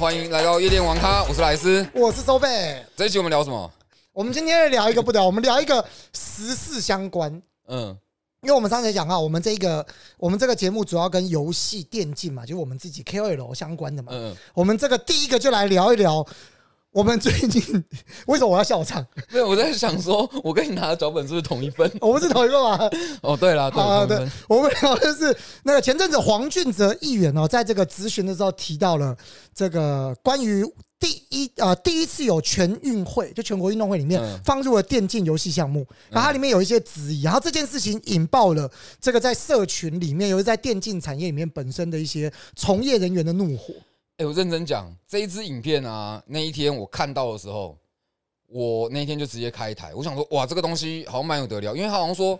欢迎来到夜店王咖，我是莱斯。我是周贝。这一期我们聊什么？我们今天聊一个不聊，我们聊一个时事相关。嗯，因为我们上次讲啊，我们这个我们这个节目主要跟游戏电竞嘛，就是我们自己 KOL 相关的嘛。嗯，我们这个第一个就来聊一聊，我们最近为什么我要笑场？没有，我在想说，我跟你拿的脚本是不是同一份？我们是同一个吗？哦，对了，对啊，对我们聊的是那个前阵子黄俊哲议员哦，在这个咨询的时候提到了这个关于第一呃第一次有全运会，就全国运动会里面嗯放入了电竞游戏项目，然后它里面有一些质疑，然后这件事情引爆了这个在社群里面，尤其在电竞产业里面本身的一些从业人员的怒火。哎、我认真讲，这一支影片啊，那一天我看到的时候，我那一天就直接开台，我想说，哇，这个东西好像蛮有得聊，因为他好像说，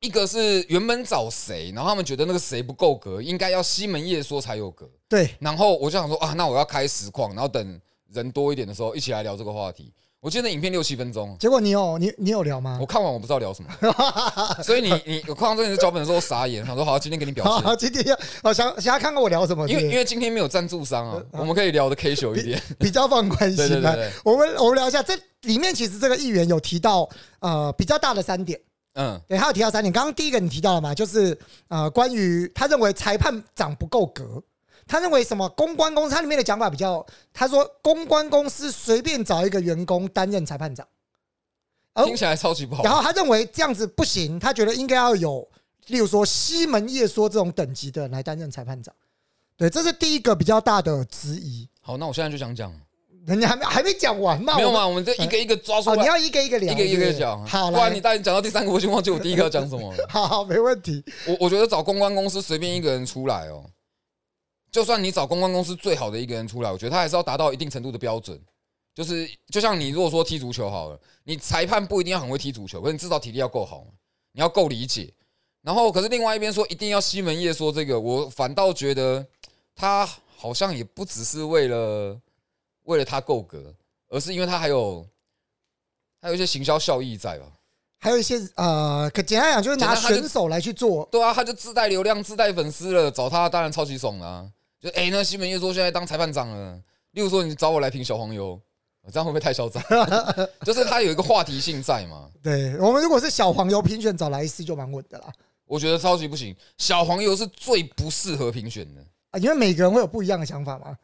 一个是原本找谁，然后他们觉得那个谁不够格，应该要西门夜说才有格，对，然后我就想说啊，那我要开实况，然后等人多一点的时候一起来聊这个话题。我记得那影片六七分钟，结果你有你你有聊吗？我？看完我不知道聊什么，所以你你我看到这个脚本的时候傻眼，想说好，今天给你表现。好，今天要好想想要看看我聊什么，因为因为今天没有赞助商啊，我们可以聊的 casual 一点。比较放宽心来 对对，我们我们聊一下，这里面其实这个议员有提到呃比较大的三点，嗯。对，他有提到三点。刚刚第一个你提到了嘛，就是呃关于他认为裁判长不够格，他认为什么公关公司，他里面的讲法比较，他说公关公司随便找一个员工担任裁判长，而听起来超级不好。然后他认为这样子不行，他觉得应该要有，例如说西门叶说这种等级的人来担任裁判长。对，这是第一个比较大的质疑。好，那我现在就想讲，人家还没还没讲完嘛？没有嘛？我们这一个一个抓出哦，你，要一个一个聊，一个一个讲。好，来不然你，带你讲到第三个，我就忘记我第一个要讲什么了。好 好，没问题。我我觉得找公关公司随便一个人出来哦，就算你找公关公司最好的一个人出来，我觉得他还是要达到一定程度的标准。就是就像你如果说踢足球好了，你裁判不一定要很会踢足球，可是你至少体力要够好，你要够理解。然后可是另外一边说一定要西门叶说这个，我反倒觉得他好像也不只是为了为了他够格，而是因为他还有还有一些行销效益在吧？还有一些呃，可简单讲就是拿选手来去做，对啊，他就自带流量、自带粉丝了，找他当然超级爽啊！就哎、那西门叶说现在当裁判长了，例如说你找我来评小黄油，这样会不会太嚣张？就是他有一个话题性在嘛，对我们如果是小黄油评选找莱斯就蛮稳的啦，我觉得超级不行。小黄油是最不适合评选的，啊，因为每个人会有不一样的想法嘛。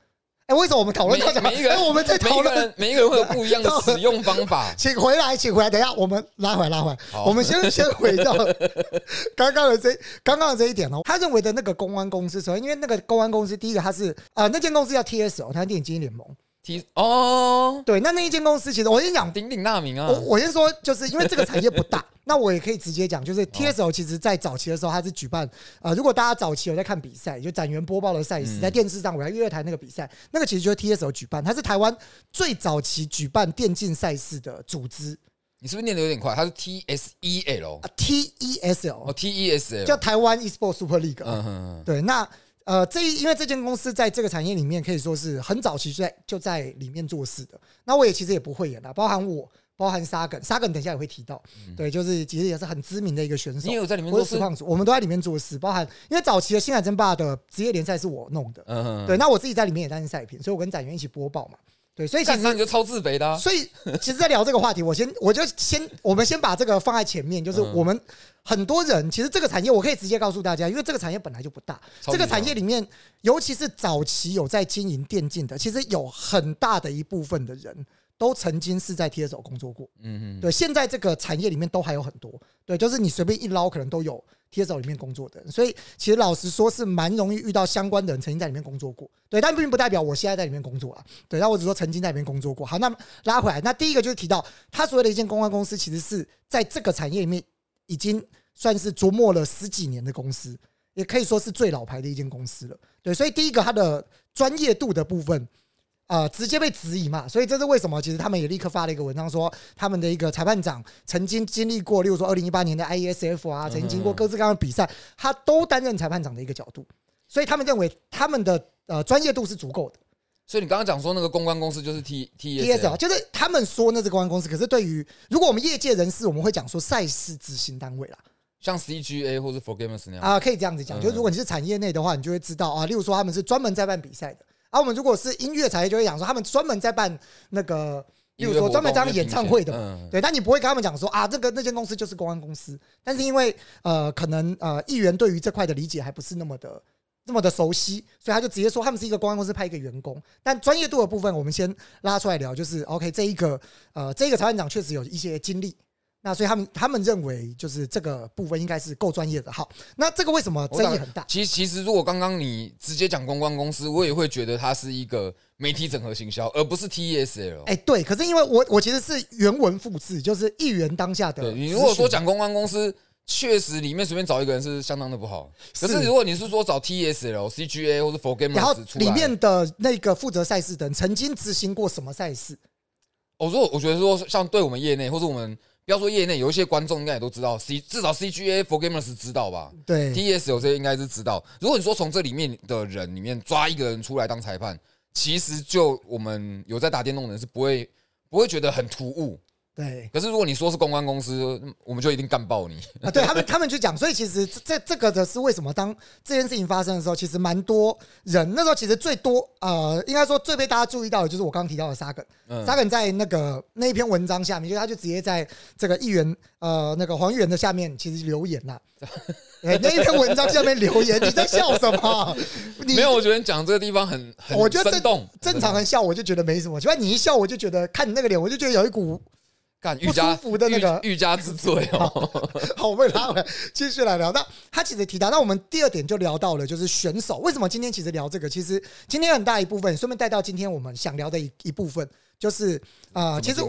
哎，为什么我们讨论到这每每一个人哎我们在讨论，人 每一个人会有不一样的使用方法。请回来，请回来，等一下我们拉回来，拉回来。我们先先回到 刚刚的这刚刚的这一点哦，他认为的那个公安公司，首先因为那个公安公司，第一个他是呃那间公司叫 TSO，它电影经济联盟。提哦，对，那那一间公司其实我先讲鼎鼎大名啊。我！我先说，就是因为这个产业不大，那我也可以直接讲，就是 TSO 其实在早期的时候，它是举办呃，如果大家早期有在看比赛，就展元播报的赛事，嗯。在电视上，我在月乐台那个比赛，那个其实就是 TSO 举办，它是台湾最早期举办电竞赛事的组织。你是不是念的有点快？它是 T S E L 啊，TESL 哦，T E S L，叫台湾 eSport Super League 对，那呃，这一因为这间公司在这个产业里面可以说是很早期就在就在里面做事的。那我也其实也不会演啦，包含我，包含沙梗，沙梗等一下也会提到。对，就是其实也是很知名的一个选手也。有在里面做事？我是实况组，我们都在里面做事，包含因为早期的星海争霸的职业联赛是我弄的，嗯，对，那我自己在里面也担任赛评，所以我跟展元一起播报嘛，对，所以其实那你就超自卑的啊！所以，其实，在聊这个话题，我先我就先我们先把这个放在前面，就是嗯我们很多人其实这个产业，我可以直接告诉大家，因为这个产业本来就不大，这个产业里面，尤其是早期有在经营电竞的，其实有很大的一部分的人都曾经是在 TSO 工作过。嗯嗯，对，现在这个产业里面都还有很多，对，就是你随便一捞，可能都有 TSO 里面工作的人，所以其实老实说是蛮容易遇到相关的人曾经在里面工作过，对，但并不代表我现在在里面工作啊，对，那我只说曾经在里面工作过。好，那拉回来，那第一个就是提到他所谓的一间公关公司，其实是在这个产业里面已经算是琢磨了十几年的公司，也可以说是最老牌的一间公司了。对，所以第一个它的专业度的部分。呃，直接被质疑嘛，所以这是为什么？其实他们也立刻发了一个文章说，他们的一个裁判长曾经经历过，例如说二零一八年的 IESF 啊，曾经经过各式各样的比赛，他都担任裁判长的一个角度，所以他们认为他们的呃专业度是足够的。所以你刚刚讲说那个公关公司就是 T T T S 啊就是他们说那是公关公司，可是对于如果我们业界人士，我们会讲说赛事执行单位啦，像 CGA 或是 For Gamers 那样。啊，可以这样子讲，嗯就是如果你是产业内的话，你就会知道啊，例如说他们是专门在办比赛的而、我们如果是音乐产业，就会讲说他们专门在办那个，例如说专门这样演唱会的。嗯，对，但你不会跟他们讲说啊，这个那间公司就是公安公司。但是因为呃，可能呃，议员对于这块的理解还不是那么的那么的熟悉，所以他就直接说他们是一个公关公司派一个员工。但专业度的部分，我们先拉出来聊，就是 OK，这一个呃，这个裁判长确实有一些经历。那所以他们他们认为就是这个部分应该是够专业的。好，那这个为什么争议很大？其实其实如果刚刚你直接讲公关公司，我也会觉得它是一个媒体整合行销，而不是 TESL。哎，对，可是因为我我其实是原文复制，就是议员当下的对。你如果说讲公关公司，确实里面随便找一个人是相当的不好。可是是如果你是说找 TSL、CGA 或者 For 然后 Gamers 出来，里面的那个负责赛事的人曾经执行过什么赛事？我说我觉得说像对我们业内或者我们不要说业内，有一些观众应该也都知道，C 至少 CGA、For Gamers 知道吧对，？TSL 这些应该是知道。如果你说从这里面的人里面抓一个人出来当裁判，其实就我们有在打电动的人是不会不会觉得很突兀。对。可是如果你说是公关公司，嗯我们就一定干爆你。啊，对他们他们就讲，所以其实这这这个的是为什么当这件事情发生的时候，其实蛮多人那时候其实最多呃，应该说最被大家注意到的就是我刚刚提到的沙梗，嗯。沙梗在那个那一篇文章下面，就他就直接在这个议员呃那个黄议员的下面其实留言啦，哎那一篇文章下面留言，你在笑什么？你没有，我觉得你讲这个地方很很我觉得生动，正常人笑我就觉得没什么，结果你一笑我就觉得看你那个脸，我就觉得有一股不干欲加舒服的那个欲欲加之罪哦。好，我们拉回来继续来聊。那他其实提到，那我们第二点就聊到了，就是选手为什么今天其实聊这个？其实今天很大一部分，顺便带到今天我们想聊的一一部分，就是呃，其实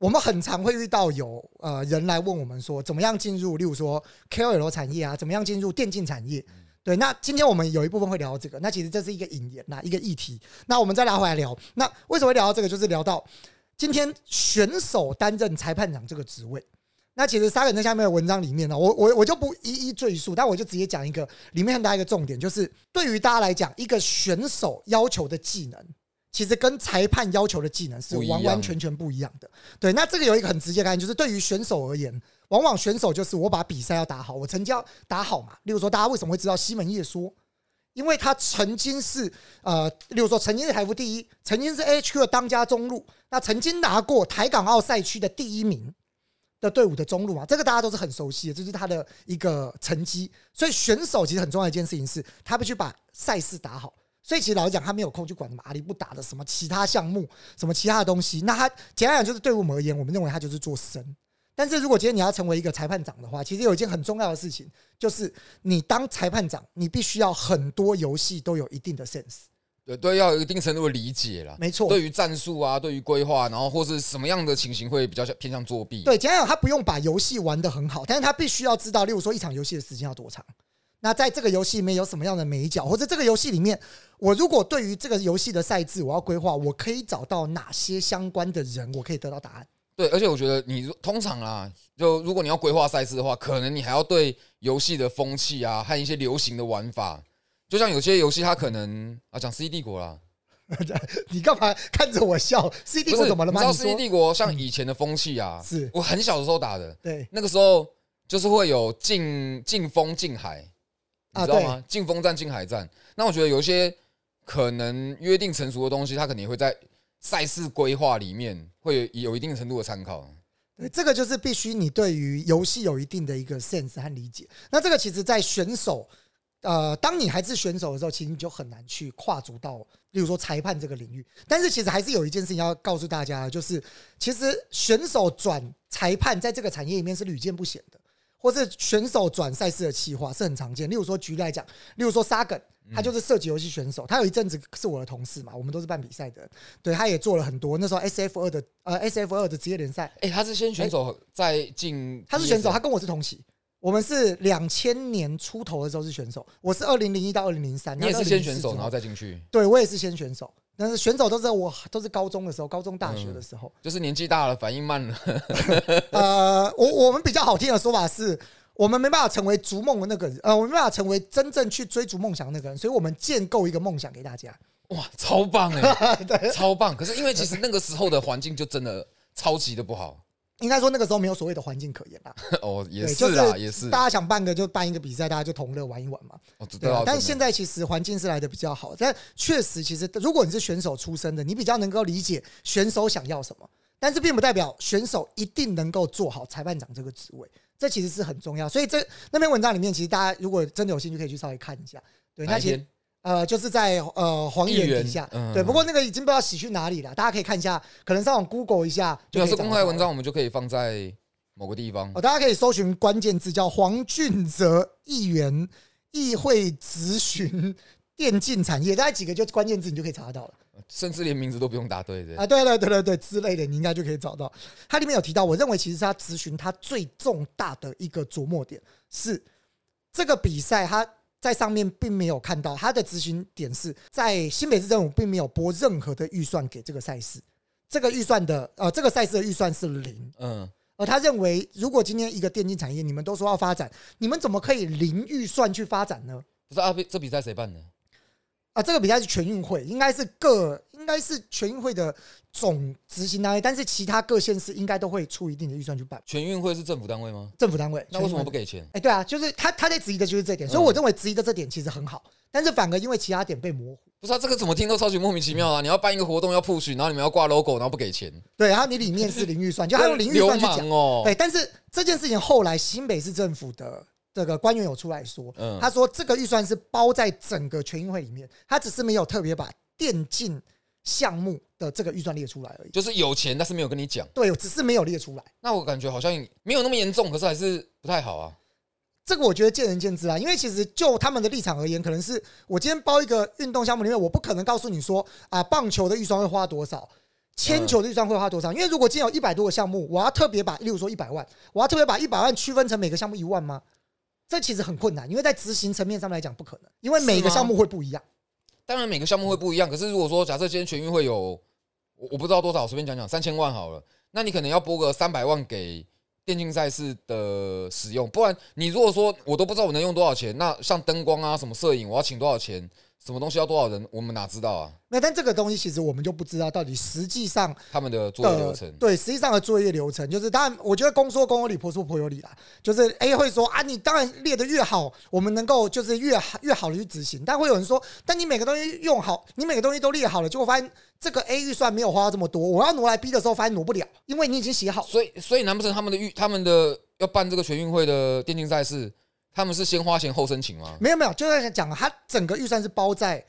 我们很常会遇到有呃人来问我们说，怎么样进入，例如说 KOL 产业啊，怎么样进入电竞产业？对，那今天我们有一部分会聊到这个，那其实这是一个引言呐，一个议题。那我们再拉回来聊，那为什么会聊到这个？就是聊到今天选手担任裁判长这个职位。那其实沙肯在下面的文章里面呢，我我我就不一一赘述，但我就直接讲一个里面很大一个重点，就是对于大家来讲，一个选手要求的技能，其实跟裁判要求的技能是完完全全不一样的。对，那这个有一个很直接概念，就是对于选手而言，往往选手就是我把比赛要打好，我成绩要打好嘛。例如说，大家为什么会知道西门叶说？因为他曾经是呃，例如说曾经是台服第一，曾经是 HQ 的当家中路，那曾经拿过台港澳赛区的第一名的队伍的中路嘛，这个大家都是很熟悉的，这是他的一个成绩。所以选手其实很重要的一件事情是，他必须把赛事打好。所以其实老实讲，他没有空去管什么阿里不打的什么其他项目，什么其他的东西。那他简单讲就是对我们而言，我们认为他就是做生。但是如果今天你要成为一个裁判长的话，其实有一件很重要的事情，就是你当裁判长，你必须要很多游戏都有一定的 sense。对对，要有一定程度的理解啦。没错，对于战术啊，对于规划，然后或是什么样的情形会比较偏向作弊。对，简单讲，他不用把游戏玩得很好，但是他必须要知道，例如说一场游戏的时间要多长。那在这个游戏里面有什么样的美角，或者这个游戏里面，我如果对于这个游戏的赛制我要规划，我可以找到哪些相关的人，我可以得到答案。对，而且我觉得你通常啊，就如果你要规划赛事的话，可能你还要对游戏的风气啊和一些流行的玩法，就像有些游戏它可能啊讲《C D 帝国》啦，你干嘛看着我笑？C D 不是怎么了吗？你知道 C D 帝国》像以前的风气啊，是我很小的时候打的，对那个时候就是会有进进风进海，你啊知道吗？禁风战、进海战。那我觉得有一些可能约定成熟的东西，它肯定会在赛事规划里面会有有一定程度的参考。对，这个就是必须你对于游戏有一定的一个 sense 和理解。那这个其实，在选手，呃，当你还是选手的时候，其实你就很难去跨足到，例如说裁判这个领域。但是其实还是有一件事情要告诉大家，就是其实选手转裁判在这个产业里面是屡见不鲜的。或是选手转赛事的企划是很常见，例如说举例来讲，例如说沙梗，他就是射击游戏选手，他有一阵子是我的同事嘛，我们都是办比赛的，对，他也做了很多。那时候 S F 二的呃 S F 二的职业联赛，哎、他是先选手再进，他是选手，他跟我是同期，我们是两千年出头的时候是选手，我是二零零一到二零零三，你也是先选手，然后再进去，对我也是先选手，但是选手都是我都是高中的时候，高中大学的时候，就是年纪大了，反应慢了。呃，我我们比较好听的说法是。我们没办法成为逐梦的那个人，呃，我们没办法成为真正去追逐梦想的那个人，所以我们建构一个梦想给大家。哇，超棒 哎、超棒！可是因为其实那个时候的环境就真的超级的不好，应该说那个时候没有所谓的环境可言啦。哦，也，是啊，也是。大家想办个就办一个比赛，大家就同乐玩一玩嘛。我知对啊道，，但是现在其实环境是来的比较好，但确实，其实如果你是选手出身的，你比较能够理解选手想要什么，但是并不代表选手一定能够做好裁判长这个职位，这其实是很重要。所以这那篇文章里面，其实大家如果真的有兴趣，可以去稍微看一下。对，那其实哪一天呃，就是在呃黄议员底下，嗯对。不过那个已经不知道洗去哪里了，大家可以看一下，可能上网 Google 一下就是公开文章，我们就可以放在某个地方哦，。大家可以搜寻关键字叫黄俊泽议员议会咨询电竞产业，大概几个就关键字你就可以查得到了甚至连名字都不用答对的。啊，对对对对对之类的，你应该就可以找到。它里面有提到，我认为其实是他咨询他最重大的一个琢磨点是这个比赛他。在上面并没有看到他的咨询点是在新北市政府并没有拨任何的预算给这个赛事，这个预算的呃这个赛事的预算是零，嗯，而他认为，如果今天一个电竞产业你们都说要发展，你们怎么可以零预算去发展呢？不是啊，这比赛谁办的？啊，这个比赛是全运会，应该是各应该是全运会的总执行单位，但是其他各县市应该都会出一定的预算去办。全运会是政府单位吗？政府单位，那为什么？不给钱？哎，对啊，就是他他在质疑的就是这点，所以嗯我认为质疑的这点其实很好，但是反而因为其他点被模糊。不是啊，这个怎么听都超级莫名其妙啊！你要办一个活动要 push，然后你们要挂 logo，然后不给钱，对，然后你里面是零预算，就他用零预算去讲。哦。对，但是这件事情后来新北市政府的这个官员有出来说，嗯他说这个预算是包在整个全运会里面，他只是没有特别把电竞项目的这个预算列出来而已。就是有钱，但是没有跟你讲。对，只是没有列出来。那我感觉好像没有那么严重，可是还是不太好啊。这个我觉得见仁见智啊，因为其实就他们的立场而言，可能是我今天包一个运动项目里面，我不可能告诉你说啊，棒球的预算会花多少，铅球的预算会花多少。因为如果今天有一百多个项目，我要特别把，例如说一百万，我要特别把一百万区分成每个项目一万吗？这其实很困难，因为在执行层面上来讲不可能，因为每个项目会不一样。当然每个项目会不一样，可是如果说假设今天全运会有我我不知道多少，随便讲讲三千万好了，那你可能要拨个三百万给电竞赛事的使用，不然你如果说我都不知道我能用多少钱，那像灯光啊什么摄影，我要请多少钱，什么东西要多少人，我们哪知道啊？那但这个东西其实我们就不知道到底实际上他们的作业流程，对，实际上的作业流程就是，当然，我觉得公说公有理，婆说婆有理啦。就是 A 会说啊，你当然列的越好，我们能够就是越好越好的去执行。但会有人说，但你每个东西用好，你每个东西都列好了，结果发现这个 A 预算没有花到这么多，我要挪来 B 的时候，发现挪不了，因为你已经写好。所以所以难不成他们的预他们的要办这个全运会的电竞赛事，他们是先花钱后申请吗？没有没有，就在讲他整个预算是包在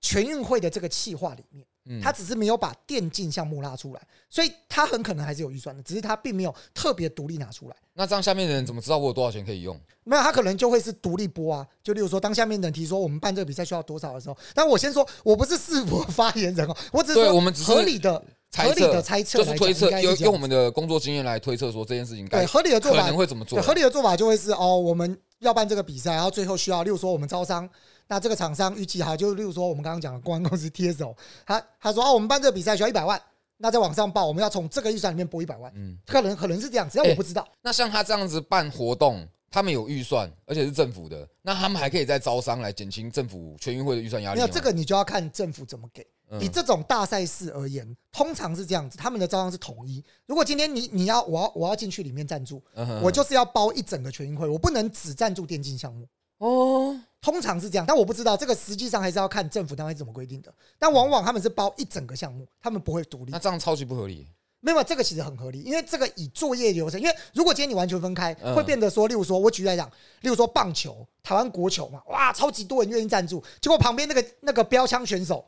全运会的这个计划里面。嗯，他只是没有把电竞项目拉出来，所以他很可能还是有预算的，只是他并没有特别独立拿出来。那这样下面的人怎么知道我有多少钱可以用？没有，他可能就会是独立播啊。就例如说，当下面的人提说我们办这个比赛需要多少的时候，但我先说，我不是世博发言人哦，我只是我们只是合理的、猜合理的猜测，就是推测，用用我们的工作经验来推测说这件事情该对合理的做法可法能会怎么做，？合理的做法就会是哦，我们要办这个比赛，然后最后需要，例如说我们招商，那这个厂商预计哈，就例如说我们刚刚讲的公关公司 TSO，他他说哦，我们办这个比赛需要一百万，那在网上报，我们要从这个预算里面拨一百万，嗯，可能可能是这样只要我不知道。那像他这样子办活动，他们有预算，而且是政府的，那他们还可以再招商来减轻政府全运会的预算压力吗。没有这个，你就要看政府怎么给。嗯以这种大赛事而言，通常是这样子，他们的招商是统一。如果今天你你要我要我要进去里面赞助，嗯哼我就是要包一整个全运会，我不能只赞助电竞项目。哦，通常是这样，但我不知道这个实际上还是要看政府单位怎么规定的。但往往他们是包一整个项目，他们不会独立那。这样超级不合理。没有，这个其实很合理，因为这个以作业流程，因为如果今天你完全分开，嗯会变得说，例如说，我举例来讲，例如说棒球，台湾国球嘛，哇，超级多人愿意赞助，结果旁边那个那个标枪选手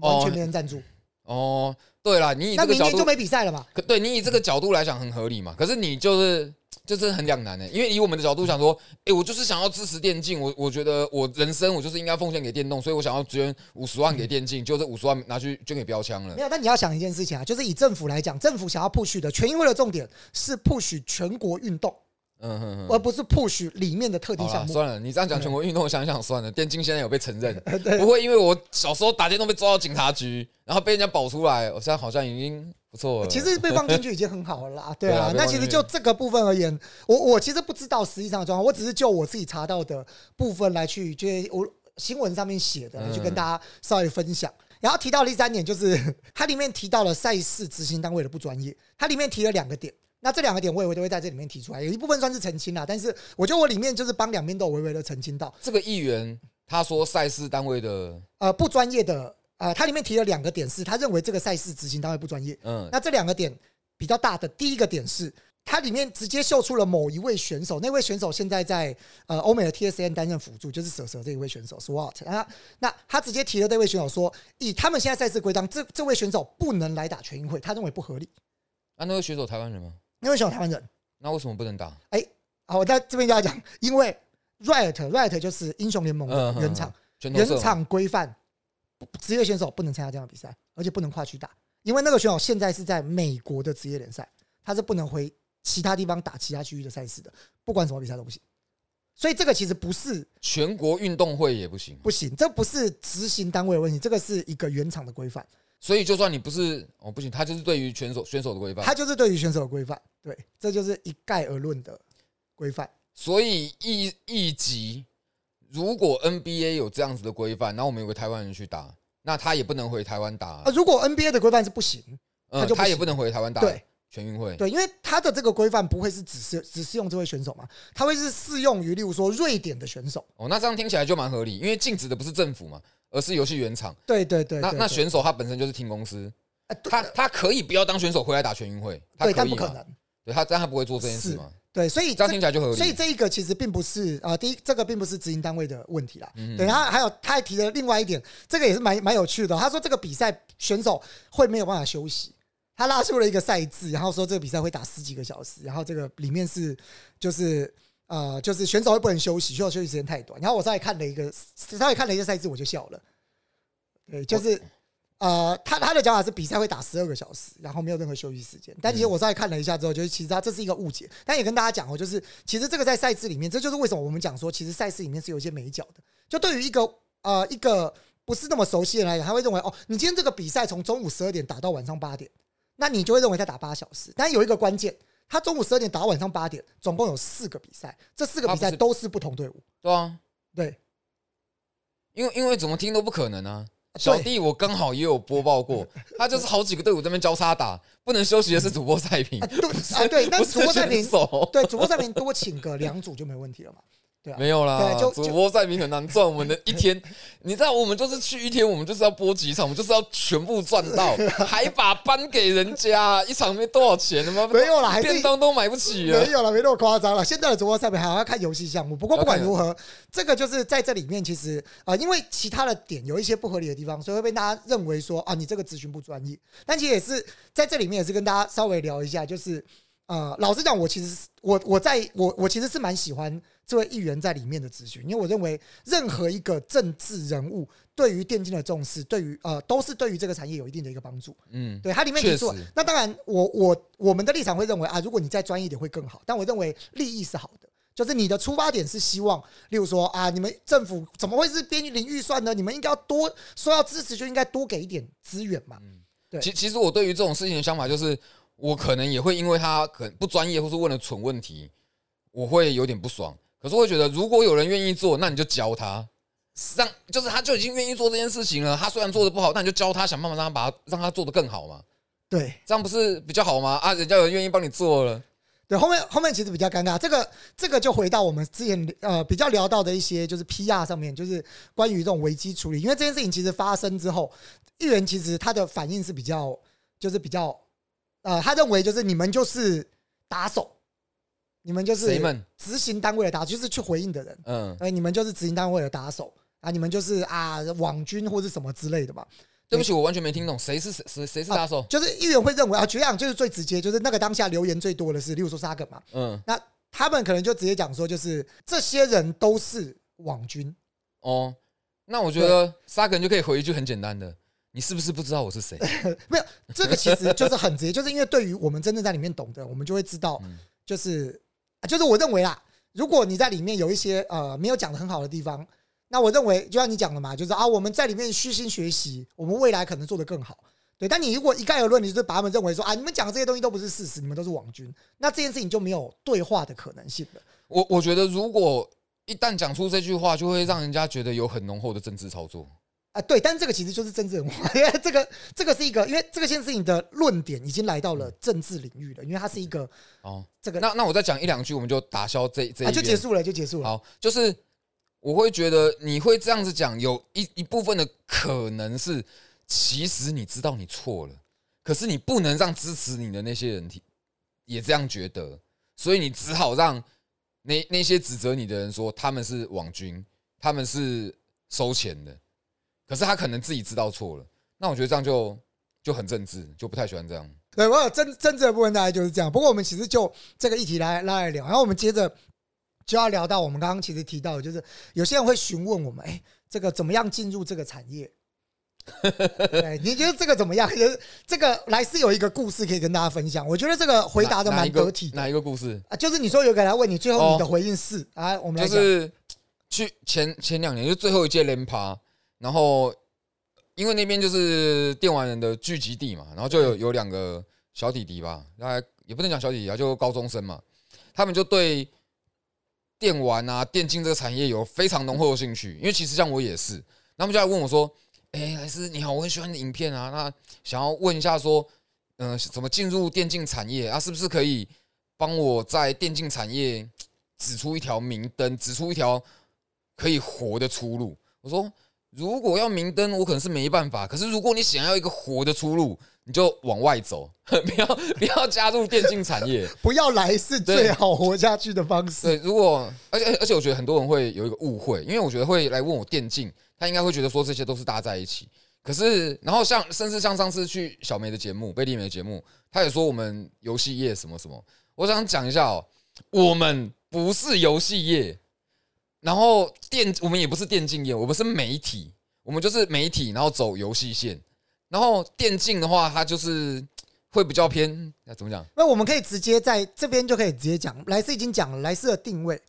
完全没人赞助，哦，对了，你以那这个角度，就没比赛了嘛。可对你以这个角度来讲很合理嘛？可是你就是就是很两难的、因为以我们的角度想说，诶，我就是想要支持电竞，我我觉得我人生我就是应该奉献给电动，所以我想要捐五十万给电竞，就这五十万拿去捐给标枪了没。有，但你要想一件事情啊，就是以政府来讲，政府想要 push 的全运会的重点是 push 全国运动，嗯哼哼。而不是 push 里面的特定，项目。算了，你这样讲全国运动，我想想算了。电竞现在有被 承认，不会因为我小时候打电动被抓到警察局，然后被人家保出来，我现在好像已经不错了。其实被放进去已经很好了啦，对 对啊啊。那其实就这个部分而言，我我其实不知道实际上的状况，我只是就我自己查到的部分来去，就我新闻上面写的，来去跟嗯大家稍微分享。然后提到第三点就是，它里面提到了赛事执行单位的不专业，它里面提了两个点。那这两个点我也会都会在这里面提出来，有一部分算是澄清啦，但是我觉得我里面就是帮两边都有微微的澄清到，这个议员他说赛事单位的，呃，不专业的，呃，他里面提了两个点是，他认为这个赛事执行单位不专业。嗯，那这两个点比较大的，第一个点是，它里面直接秀出了某一位选手，那位选手现在在呃欧美的 TSN 担任辅助，就是蛇蛇这一位选手 SWAT 啊。那他直接提了这位选手说，以他们现在赛事规章，这这位选手不能来打全运会，他认为不合理。啊，那个选手台湾人吗？那位选手台湾人，那为什么不能打？哎好，我在这边就要讲，因为 Riot Riot 就是英雄联盟原厂，原厂规范，职业选手不能参加这样的比赛，而且不能跨区打，因为那个选手现在是在美国的职业联赛，他是不能回其他地方打其他区域的赛事的，不管什么比赛都不行。所以这个其实不是全国运动会也不行，不行，这不是执行单位的问题，这个是一个原厂的规范，所以就算你不是哦不行，他就是对于选手选手的规范。他就是对于选手的规范，对，这就是一概而论的规范。所以一一级，如果 NBA 有这样子的规范，然后我们有个台湾人去打，那他也不能回台湾打啊，，如果 NBA 的规范是不行，他嗯，就他也不能回台湾打对全运会。对，因为他的这个规范不会是只是只适用这位选手嘛，他会是适用于例如说瑞典的选手。哦，那这样听起来就蛮合理，因为禁止的不是政府嘛，而是游戏原厂。对对对，那那选手他本身就是听公司，他他可以不要当选手回来打全运会，他对，可以嘛？但不可能。对他，但他不会做这件事？对，所以这样听起来就合理。所以这一个其实并不是啊、呃第一这个并不是执行单位的问题啦。嗯对，然后还有他还提了另外一点，这个也是蛮蛮有趣的哦。他说这个比赛选手会没有办法休息，他拉出了一个赛制，然后说这个比赛会打十几个小时，然后这个里面是就是呃就是选手会不能休息，需要休息时间太短。然后我稍微看了一个稍微看了一个赛制，我就笑了。对，就是。呃，他他的讲法是比赛会打十二个小时，然后没有任何休息时间。但其实我稍微看了一下之后，就是其实他这是一个误解。但也跟大家讲哦，就是其实这个在赛制里面，这就是为什么我们讲说，其实赛事里面是有一些美角的。就对于一个呃一个不是那么熟悉的人来讲，他会认为哦，你今天这个比赛从中午十二点打到晚上八点，那你就会认为他打八小时。但有一个关键，他中午十二点打到晚上八点，总共有四个比赛，这四个比赛都是不同队伍。对啊，对，因为因为怎么听都不可能啊。小弟我刚好也有播报过，他就是好几个队伍在那边交叉打，不能休息的是主播赛评啊，对啊对，但主播赛评。对主播赛评多请个两组就没问题了嘛。对啊，没有啦主播赛名很难赚。我们的一天，你知道，我们就是去一天，我们就是要播几场，我们就是要全部赚到，还把班给人家，一场没多少钱，他妈没有啦，还是便当都买不起了没。有了，没那么夸张了。现在的主播赛评还要看游戏项目，不过不管如何，这个就是在这里面，其实啊、呃因为其他的点有一些不合理的地方，所以会被大家认为说啊，你这个咨询不专业。但其实也是在这里面也是跟大家稍微聊一下，就是呃，老实讲，我其实是我我在我我其实是蛮喜欢这位议员在里面的咨询，因为我认为任何一个政治人物对于电竞的重视，对于呃都是对于这个产业有一定的一个帮助。嗯，对，它里面提出，那当然我，我我们的立场会认为啊，如果你再专业一点会更好。但我认为利益是好的，就是你的出发点是希望，例如说啊，你们政府怎么会是边零预算呢？你们应该要多说要支持，就应该多给一点资源嘛。对其其实我对于这种事情的想法就是，我可能也会因为他可能不专业，或是问了蠢问题，我会有点不爽。可是我会觉得，如果有人愿意做，那你就教他，让就是他就已经愿意做这件事情了。他虽然做的不好，那你就教他，想办法让他把他让他做的更好嘛。对这样不是比较好吗？啊，人家有人愿意帮你做了，对，后面后面其实比较尴尬，这个这个就回到我们之前呃比较聊到的一些就是 PR 上面，就是关于这种危机处理，因为这件事情其实发生之后，议员其实他的反应是比较就是比较呃，他认为就是你们就是打手，你们就是谁们？执行单位的打手，就是去回应的人，嗯，哎，你们就是执行单位的打手啊，你们就是啊网军或是什么之类的嘛。对不起，我完全没听懂，谁是谁谁谁是打手？就是议员会认为啊，局长就是最直接，就是那个当下留言最多的是，例如说沙梗嘛，嗯，那他们可能就直接讲说，就是这些人都是网军，哦，那我觉得沙根就可以回一句很简单的：你是不是不知道我是谁？没有这个其实就是很直接，就是因为对于我们真正在里面懂的，我们就会知道，嗯就是啊就是我认为啦，如果你在里面有一些呃没有讲的很好的地方，那我认为就像你讲的嘛，就是啊我们在里面虚心学习，我们未来可能做得更好。对，但你如果一概而论，你就是把他们认为说啊，你们讲的这些东西都不是事实，你们都是网军，那这件事情就没有对话的可能性了。我我觉得，如果一旦讲出这句话，就会让人家觉得有很浓厚的政治操作。啊，对，但这个其实就是政治文化，因为这个这个是一个，因为这个件事情的论点已经来到了政治领域了，因为它是一个哦，这个那那我再讲一两句，我们就打消这这就结束了，就结束了。好，就是我会觉得你会这样子讲，有一一部分的可能是，其实你知道你错了，可是你不能让支持你的那些人提也这样觉得，所以你只好让那那些指责你的人说他们是网军，他们是收钱的，可是他可能自己知道错了，那我觉得这样就就很政治，就不太喜欢这样。对，我有政政治的部分大概就是这样。不过我们其实就这个议题来拉来聊，然后我们接着就要聊到我们刚刚其实提到的，就是有些人会询问我们，哎，这个怎么样进入这个产业？对，你觉得这个怎么样？就是这个来是有一个故事可以跟大家分享，我觉得这个回答的蛮得体的哪一个故事？啊。就是你说有个人来问你，最后你的哦回应是啊，我们来就是去前前两年，就最后一届联趴，然后因为那边就是电玩人的聚集地嘛，然后就有有两个小弟弟吧，大概也不能讲小弟弟啊，就高中生嘛，他们就对电玩啊、电竞这个产业有非常浓厚的兴趣，因为其实像我也是，他们就来问我说：“哎、老师你好，我很喜欢你的影片啊，那想要问一下说，嗯、怎么进入电竞产业啊？是不是可以帮我在电竞产业指出一条明灯，指出一条可以活的出路？”我说：“如果要明灯，我可能是没办法。可是如果你想要一个活的出路，你就往外走，不要不要加入电竞产业。”不要来是最好活下去的方式。对，如果而且而且我觉得很多人会有一个误会，因为我觉得会来问我电竞，他应该会觉得说这些都是搭在一起。可是，然后像甚至像上次去小梅的节目、贝利梅的节目，他也说我们游戏业什么什么。我想讲一下哦，我们不是游戏业，然后电我们也不是电竞业，我们是媒体，我们就是媒体，然后走游戏线。然后电竞的话，它就是会比较偏，那怎么讲？那我们可以直接在这边就可以直接讲，莱斯已经讲了，莱斯的定位，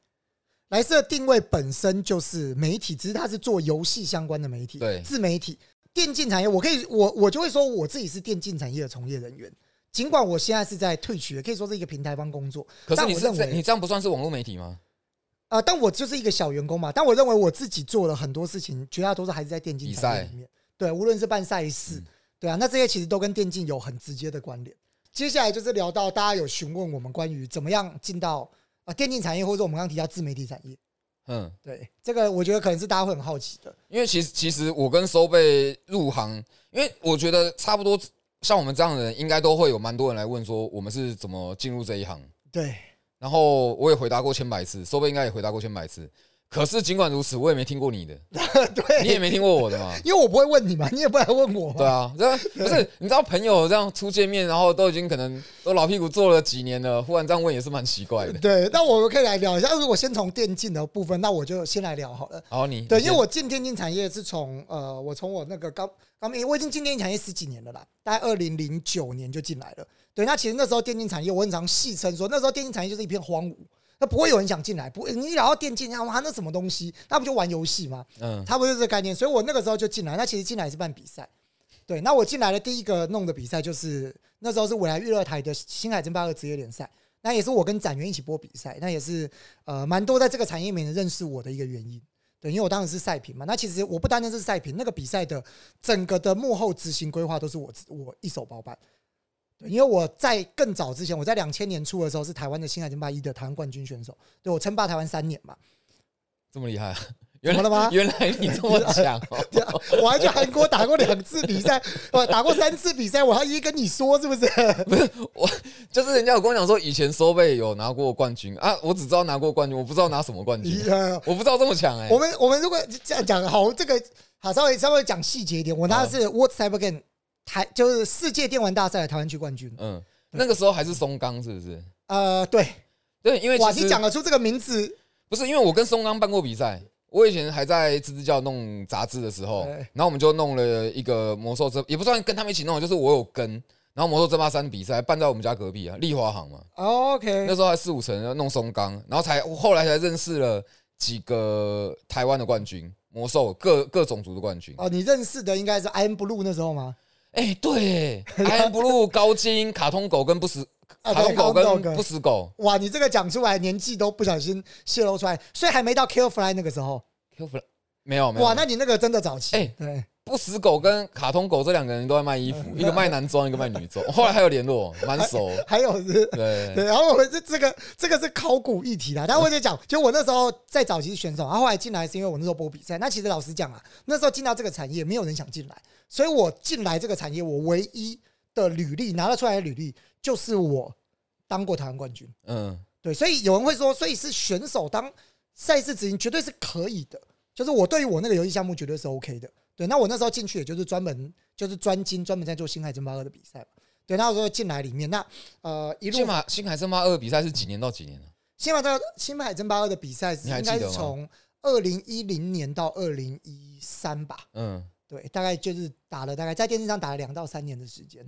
莱斯的定位本身就是媒体，只是它是做游戏相关的媒体，对自媒体。电竞产业，我可以我我就会说我自己是电竞产业的从业人员，尽管我现在是在退取，也可以说是一个平台方工作，可是你认为你这样不算是网络媒体吗？呃，但我就是一个小员工嘛，但我认为我自己做了很多事情，绝大多数还是在电竞产业里面。对，无论是办赛事，嗯对啊，那这些其实都跟电竞有很直接的关联。接下来就是聊到大家有询问我们关于怎么样进到啊、呃电竞产业，或者我们刚刚提到自媒体产业。嗯，对，这个我觉得可能是大家会很好奇的。因为其实其实我跟收贝入行，因为我觉得差不多像我们这样的人，应该都会有蛮多人来问说我们是怎么进入这一行。对，然后我也回答过千百次，收贝应该也回答过千百次。可是尽管如此，我也没听过你的，对，你也没听过我的嘛？因为我不会问你嘛，你也不来问我嘛。对啊，这样不是你知道朋友这样初见面，然后都已经可能都老屁股坐了几年了，忽然这样问也是蛮奇怪的。对，那我们可以来聊一下。如果先从电竞的部分，那我就先来聊好了。好，你对，因为我进电竞产业是从呃，我从我那个刚刚我已经进电竞产业十几年了啦，大概二零零九年就进来了。对，那其实那时候电竞产业，我很常戏称说，那时候电竞产业就是一片荒芜，那不会有人想进来。不，你一聊到电竞，哇，那什么东西？那不就玩游戏吗？嗯差不多就是这个概念。所以我那个时候就进来。那其实进来也是办比赛。对，那我进来的第一个弄的比赛就是那时候是未来娱乐台的星海争霸二职业联赛，那也是我跟展元一起播比赛，那也是呃蛮多在这个产业里面认识我的一个原因。对，因为我当时是赛评嘛，那其实我不单单是赛评，那个比赛的整个的幕后执行规划都是我我一手包办。对，因为我在更早之前，我在两千年初的时候是台湾的星海争霸一的台湾冠军选手，对我称霸台湾三年嘛。这么厉害啊，原来了吗？原来你这么 强哦！啊我还去韩国打过两次比赛，我打过三次比赛，我还一一跟你说是不是？不是我就是人家有跟我讲说，以前收贝有拿过冠军啊，我只知道拿过冠军，我不知道拿什么冠军，呃我不知道这么强哎、我们我们如果这样讲，好，这个好稍微稍微讲细节一点，我拿的是 World Cyber Game 台就是世界电玩大赛的台湾区冠军。嗯，那个时候还是松冈是不是？呃，对，对，因为哇，你讲得出这个名字，不是因为我跟松冈办过比赛，我以前还在支支教弄杂志的时候，然后我们就弄了一个魔兽争，也不算跟他们一起弄，就是我有跟，然后魔兽争霸三比赛办在我们家隔壁啊，丽华行嘛，哦 OK，那时候还四五层要弄松冈，然后才后来才认识了几个台湾的冠军，魔兽各各种族的冠军。哦，你认识的应该是 I Am Blue 那时候吗？哎、对，I am Blue 高金、卡通狗跟不死啊卡通狗跟不死狗哇，你这个讲出来，年纪都不小心泄露出来，所以还没到 Kill Fly 那个时候。，Q Fly 没有没有，哇，那你那个真的早期。哎对，不死狗跟卡通狗这两个人都在卖衣服，一个卖男装，一个卖女装。后来还有联络，蛮熟。还有是，对，对，然后我们这这个这个是考古议题啦。但我就讲，就我那时候在早期是选手，然后后来进来是因为我那时候播比赛。那其实老实讲啊，那时候进到这个产业，没有人想进来，所以我进来这个产业，我唯一的履历拿得出来的履历就是我当过台湾冠军。嗯，对，所以有人会说，所以是选手当赛事执行绝对是可以的，就是我对于我那个游戏项目绝对是 OK 的。对，那我那时候进去也就是专门就是专精专门在做星海争霸二的比赛嘛。对，那时候进来里面，那呃一路星马星海争霸二比赛是几年到几年呢？星海争星海争霸二的比赛是应该是从二零一零年到二零一三吧。嗯，对，大概就是打了大概在电视上打了两到三年的时间。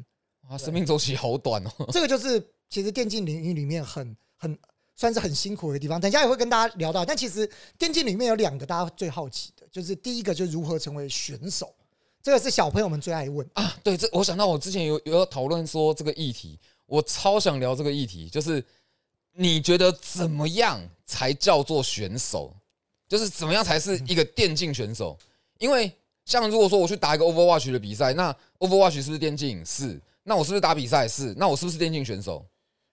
哇，生命周期好短哦。这个就是其实电竞领域里面很很算是很辛苦的地方。等一下也会跟大家聊到，但其实电竞里面有两个大家最好奇的，就是第一个就是如何成为选手，这个是小朋友们最爱问。啊，对，这我想到我之前有有讨论说这个议题，我超想聊这个议题，就是你觉得怎么样才叫做选手？就是怎么样才是一个电竞选手？因为像如果说我去打一个 Overwatch 的比赛，那 Overwatch 是不是电竞？是。那我是不是打比赛？是。那我是不是电竞选手？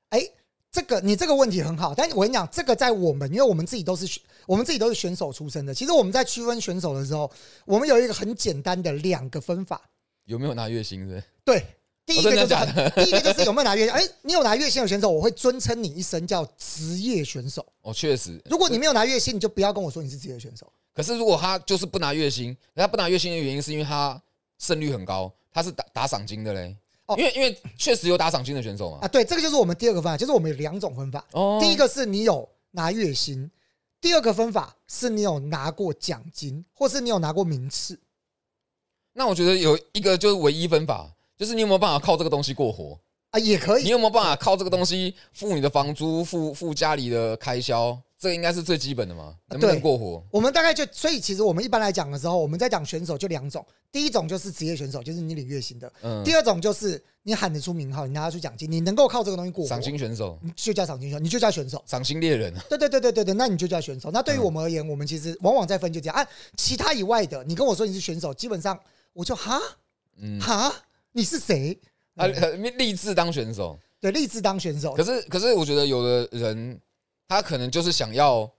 哎，这个你这个问题很好，但我跟你讲，这个在我们，因为我们自己都是选我们自己都是选手出身的。其实我们在区分选手的时候，我们有一个很简单的两个分法。有没有拿月薪？是？对，第一个就是哦真的第一个就是有没有拿月薪？哎，你有拿月薪的选手，我会尊称你一声叫职业选手。哦，确实。如果你没有拿月薪，你就不要跟我说你是职业选手。可是如果他就是不拿月薪，他不拿月薪的原因是因为他胜率很高，他是打打赏金的嘞。哦因为因为确实有打赏金的选手嘛。啊，对，这个就是我们第二个分法，就是我们有两种分法。哦第一个是你有拿月薪，第二个分法是你有拿过奖金，或是你有拿过名次。那我觉得有一个就是唯一分法，就是你有没有办法靠这个东西过活？啊，也可以。你有没有办法靠这个东西付你的房租、付付家里的开销？这个应该是最基本的嘛，能不能对过活？我们大概就，所以其实我们一般来讲的时候，我们在讲选手就两种，第一种就是职业选手，就是你领月薪的；嗯，第二种就是你喊得出名号，你拿得出奖金，你能够靠这个东西过活，赏金选手、你就叫赏金选手，你就叫选手。赏金猎人，对对对对对对，那你就叫选手。那对于嗯我们而言，我们其实往往在分就这样。啊，其他以外的，你跟我说你是选手，基本上我就哈嗯，哈，你是谁？啊，立志当选手。对，立志当选手可。是，可是我觉得有的人他可能就是想要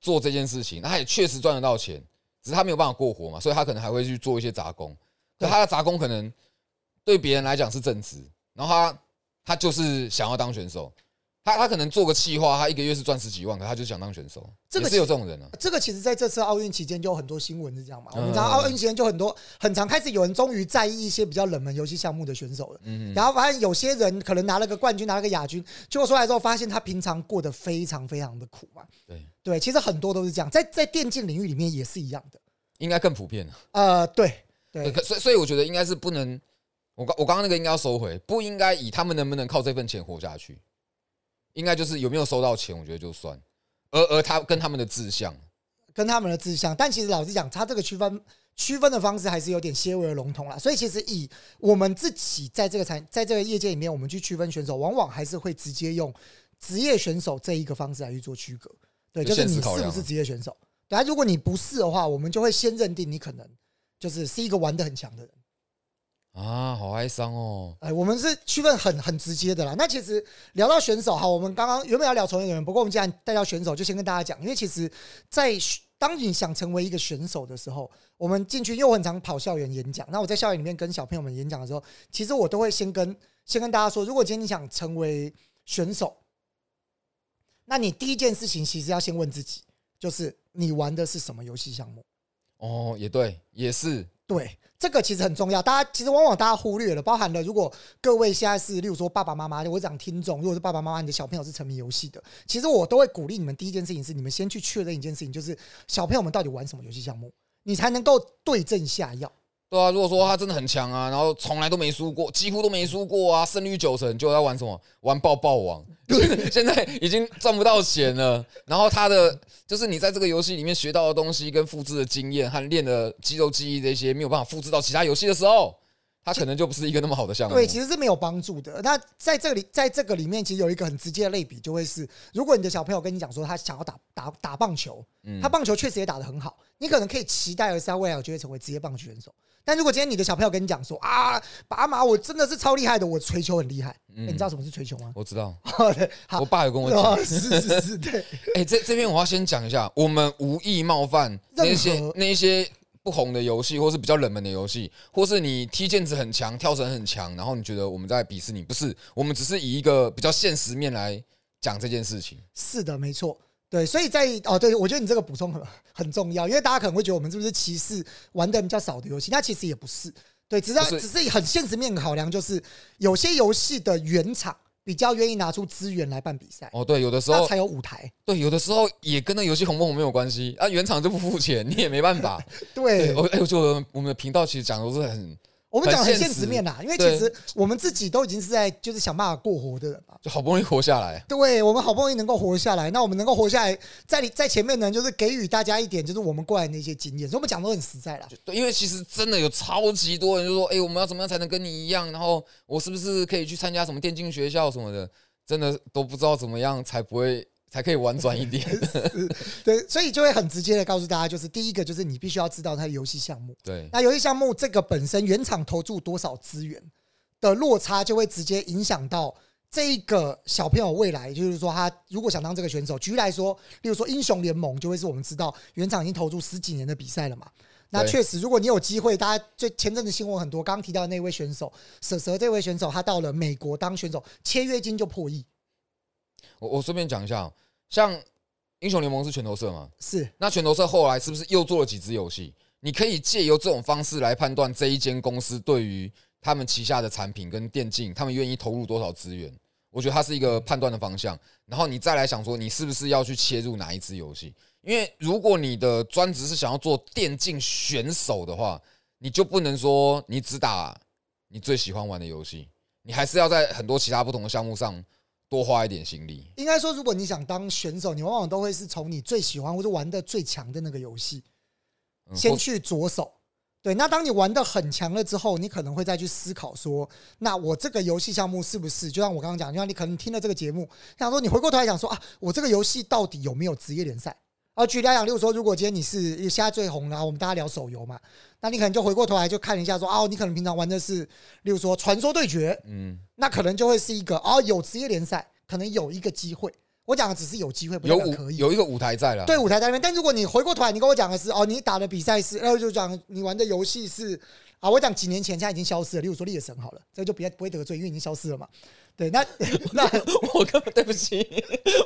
做这件事情，他也确实赚得到钱，只是他没有办法过活嘛，所以他可能还会去做一些杂工。可他的杂工可能对别人来讲是正职，然后他他就是想要当选手，他他可能做个企划，他一个月是赚十几万，可他就想当选手，这个也是有这种人啊。这个其实在这次奥运期间就有很多新闻是这样嘛。我们嗯知道奥运期间就很多很常开始有人终于在意一些比较冷门游戏项目的选手了。嗯，然后发现有些人可能拿了个冠军，拿了个亚军，结果出来之后发现他平常过得非常非常的苦嘛。对，对，其实很多都是这样，在在电竞领域里面也是一样的。应该更普遍啊。呃，对对，所以所以我觉得应该是不能，我刚我刚刚那个应该要收回，不应该以他们能不能靠这份钱活下去，应该就是有没有收到钱，我觉得就算，而而他跟他们的志向，跟他们的志向，但其实老实讲，他这个区分区分的方式还是有点些微的笼统啦。所以其实以我们自己在这个产在这个业界里面，我们去区分选手，往往还是会直接用职业选手这一个方式来去做区隔。对，就就是你是不是职业选手？对啊，如果你不是的话，我们就会先认定你可能就是是一个玩的很强的人。啊，好哀伤哦。哎，我们是区分很很直接的啦。那其实聊到选手，好，我们刚刚原本要聊从业人员，不过我们既然带到选手，就先跟大家讲，因为其实，在选当你想成为一个选手的时候，我们进去，又很常跑校园演讲，那我在校园里面跟小朋友们演讲的时候，其实我都会先跟先跟大家说，如果今天你想成为选手，那你第一件事情其实要先问自己，就是你玩的是什么游戏项目。哦，也对，也是，对，这个其实很重要。大家其实往往大家忽略了，包含了如果各位现在是，例如说爸爸妈妈，我讲听众，如果是爸爸妈妈，你的小朋友是沉迷游戏的，其实我都会鼓励你们，第一件事情是你们先去确认一件事情，就是小朋友们到底玩什么游戏项目，你才能够对症下药。对啊。如果说他真的很强啊，然后从来都没输过，几乎都没输过啊，胜率九成，就在玩什么？玩爆爆王，现在已经赚不到钱了。然后他的就是你在这个游戏里面学到的东西，跟复制的经验和练的肌肉记忆这些，没有办法复制到其他游戏的时候，他可能就不是一个那么好的项目。对，其实是没有帮助的。那在这里，在这个里面，其实有一个很直接的类比，就会是，如果你的小朋友跟你讲说他想要打打打棒球，嗯他棒球确实也打得很好，你可能可以期待的是他未来有机会成为职业棒球选手。但如果今天你的小朋友跟你讲说啊，爸妈我真的是超厉害的，我锤球很厉害，你知道什么是锤球吗？我知道，对，好我，爸有跟我哦讲。是是是，对，哎、这这边我要先讲一下，我们无意冒犯那些那一些不红的游戏，或是比较冷门的游戏，或是你踢毽子很强、跳绳很强，然后你觉得我们在鄙视你，不是？我们只是以一个比较现实面来讲这件事情。是的，没错。对，所以在哦，对我觉得你这个补充很很重要，因为大家可能会觉得我们是不是歧视玩的比较少的游戏？那其实也不是，对，只是只是很现实面考量，就是有些游戏的原厂比较愿意拿出资源来办比赛，哦，对，有的时候那才有舞台。对，有的时候也跟那游戏红不红没有关系啊，原厂就不付钱，你也没办法。对对，，我哎，我觉得我们的频道其实讲的都是很我们讲很现实实面啦，因为其对实我们自己都已经是在就是想办法过活的人嘛。就好不容易活下来。对我们好不容易能够活下来，那我们能够活下来，在你在前面呢，就是给予大家一点，就是我们过来的一些经验，所以我们讲的都很实在啦。对，因为其实真的有超级多人就说，哎、我们要怎么样才能跟你一样？然后我是不是可以去参加什么电竞学校什么的？真的都不知道怎么样才不会才可以婉转一点。对，所以就会很直接的告诉大家，就是第一个就是你必须要知道它的游戏项目，对，那游戏项目这个本身原厂投注多少资源的落差，就会直接影响到这一个小朋友未来。就是说，他如果想当这个选手，举例来说，例如说英雄联盟，就会是我们知道原厂已经投注十几年的比赛了嘛。那对确实，如果你有机会，大家最前阵子新闻很多，刚刚提到的那位选手蛇蛇这位选手，他到了美国当选手，签约金就破亿，我我顺便讲一下哦，像英雄联盟是拳头社嘛，是那拳头社后来是不是又做了几支游戏？你可以借由这种方式来判断这一间公司对于他们旗下的产品跟电竞，他们愿意投入多少资源。我觉得它是一个判断的方向，然后你再来想说，你是不是要去切入哪一支游戏？因为如果你的专职是想要做电竞选手的话，你就不能说你只打你最喜欢玩的游戏，你还是要在很多其他不同的项目上多花一点心力。应该说，如果你想当选手，你往往都会是从你最喜欢或者玩的最强的那个游戏先去着手。对，那当你玩的很强了之后，你可能会再去思考说，那我这个游戏项目是不是就像我刚刚讲，就像你可能听了这个节目，想说你回过头来想说啊，我这个游戏到底有没有职业联赛？啊，举例来讲，例如说，如果今天你是现在最红的，我们大家聊手游嘛，那你可能就回过头来就看一下说，哦，你可能平常玩的是，例如说传说对决，嗯，那可能就会是一个哦，有职业联赛，可能有一个机会。我讲的只是有机会，不代有表可以。有一个舞台在了，对舞台在那边，但如果你回过头来，你跟我讲的是哦，你打的比赛是，然后就讲你玩的游戏是啊，我讲几年前现在已经消失了，例如说猎神好了，这个就不要不会得罪，因为已经消失了嘛。对，那 那我根本对不起，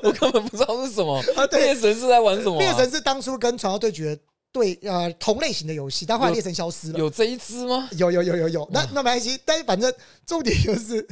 我根本不知道是什么。啊对猎神是在玩什么啊、猎神是当初跟传说对决对呃同类型的游戏，但后来有猎神消失了。有这一支吗？有有有有有，那那没关系，但是反正重点就是，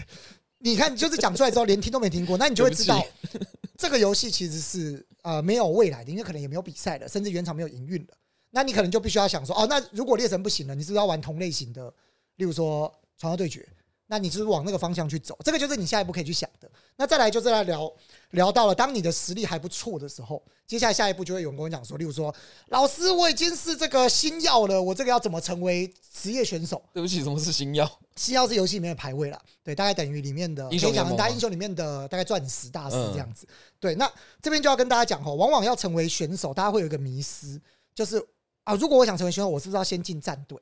你看，就是讲出来之后连听都没听过，那你就会知道 这个游戏其实是呃没有未来的，因为可能也没有比赛了，甚至原厂没有营运了。那你可能就必须要想说，哦，那如果猎神不行了，你是不是要玩同类型的，例如说传说对决？那你就是往那个方向去走？这个就是你下一步可以去想的。那再来就是来聊聊到了，当你的实力还不错的时候，接下来下一步就会有人跟我讲说，例如说，老师，我已经是这个星耀了，我这个要怎么成为职业选手？对不起，什么是星耀？星耀是游戏里面的排位啦，对，大概等于里面的英雄可以讲大家英雄里面的大概钻石大师嗯这样子。对，那这边就要跟大家讲哦，往往要成为选手，大家会有一个迷失，就是啊，如果我想成为选手，我是不是要先进战队？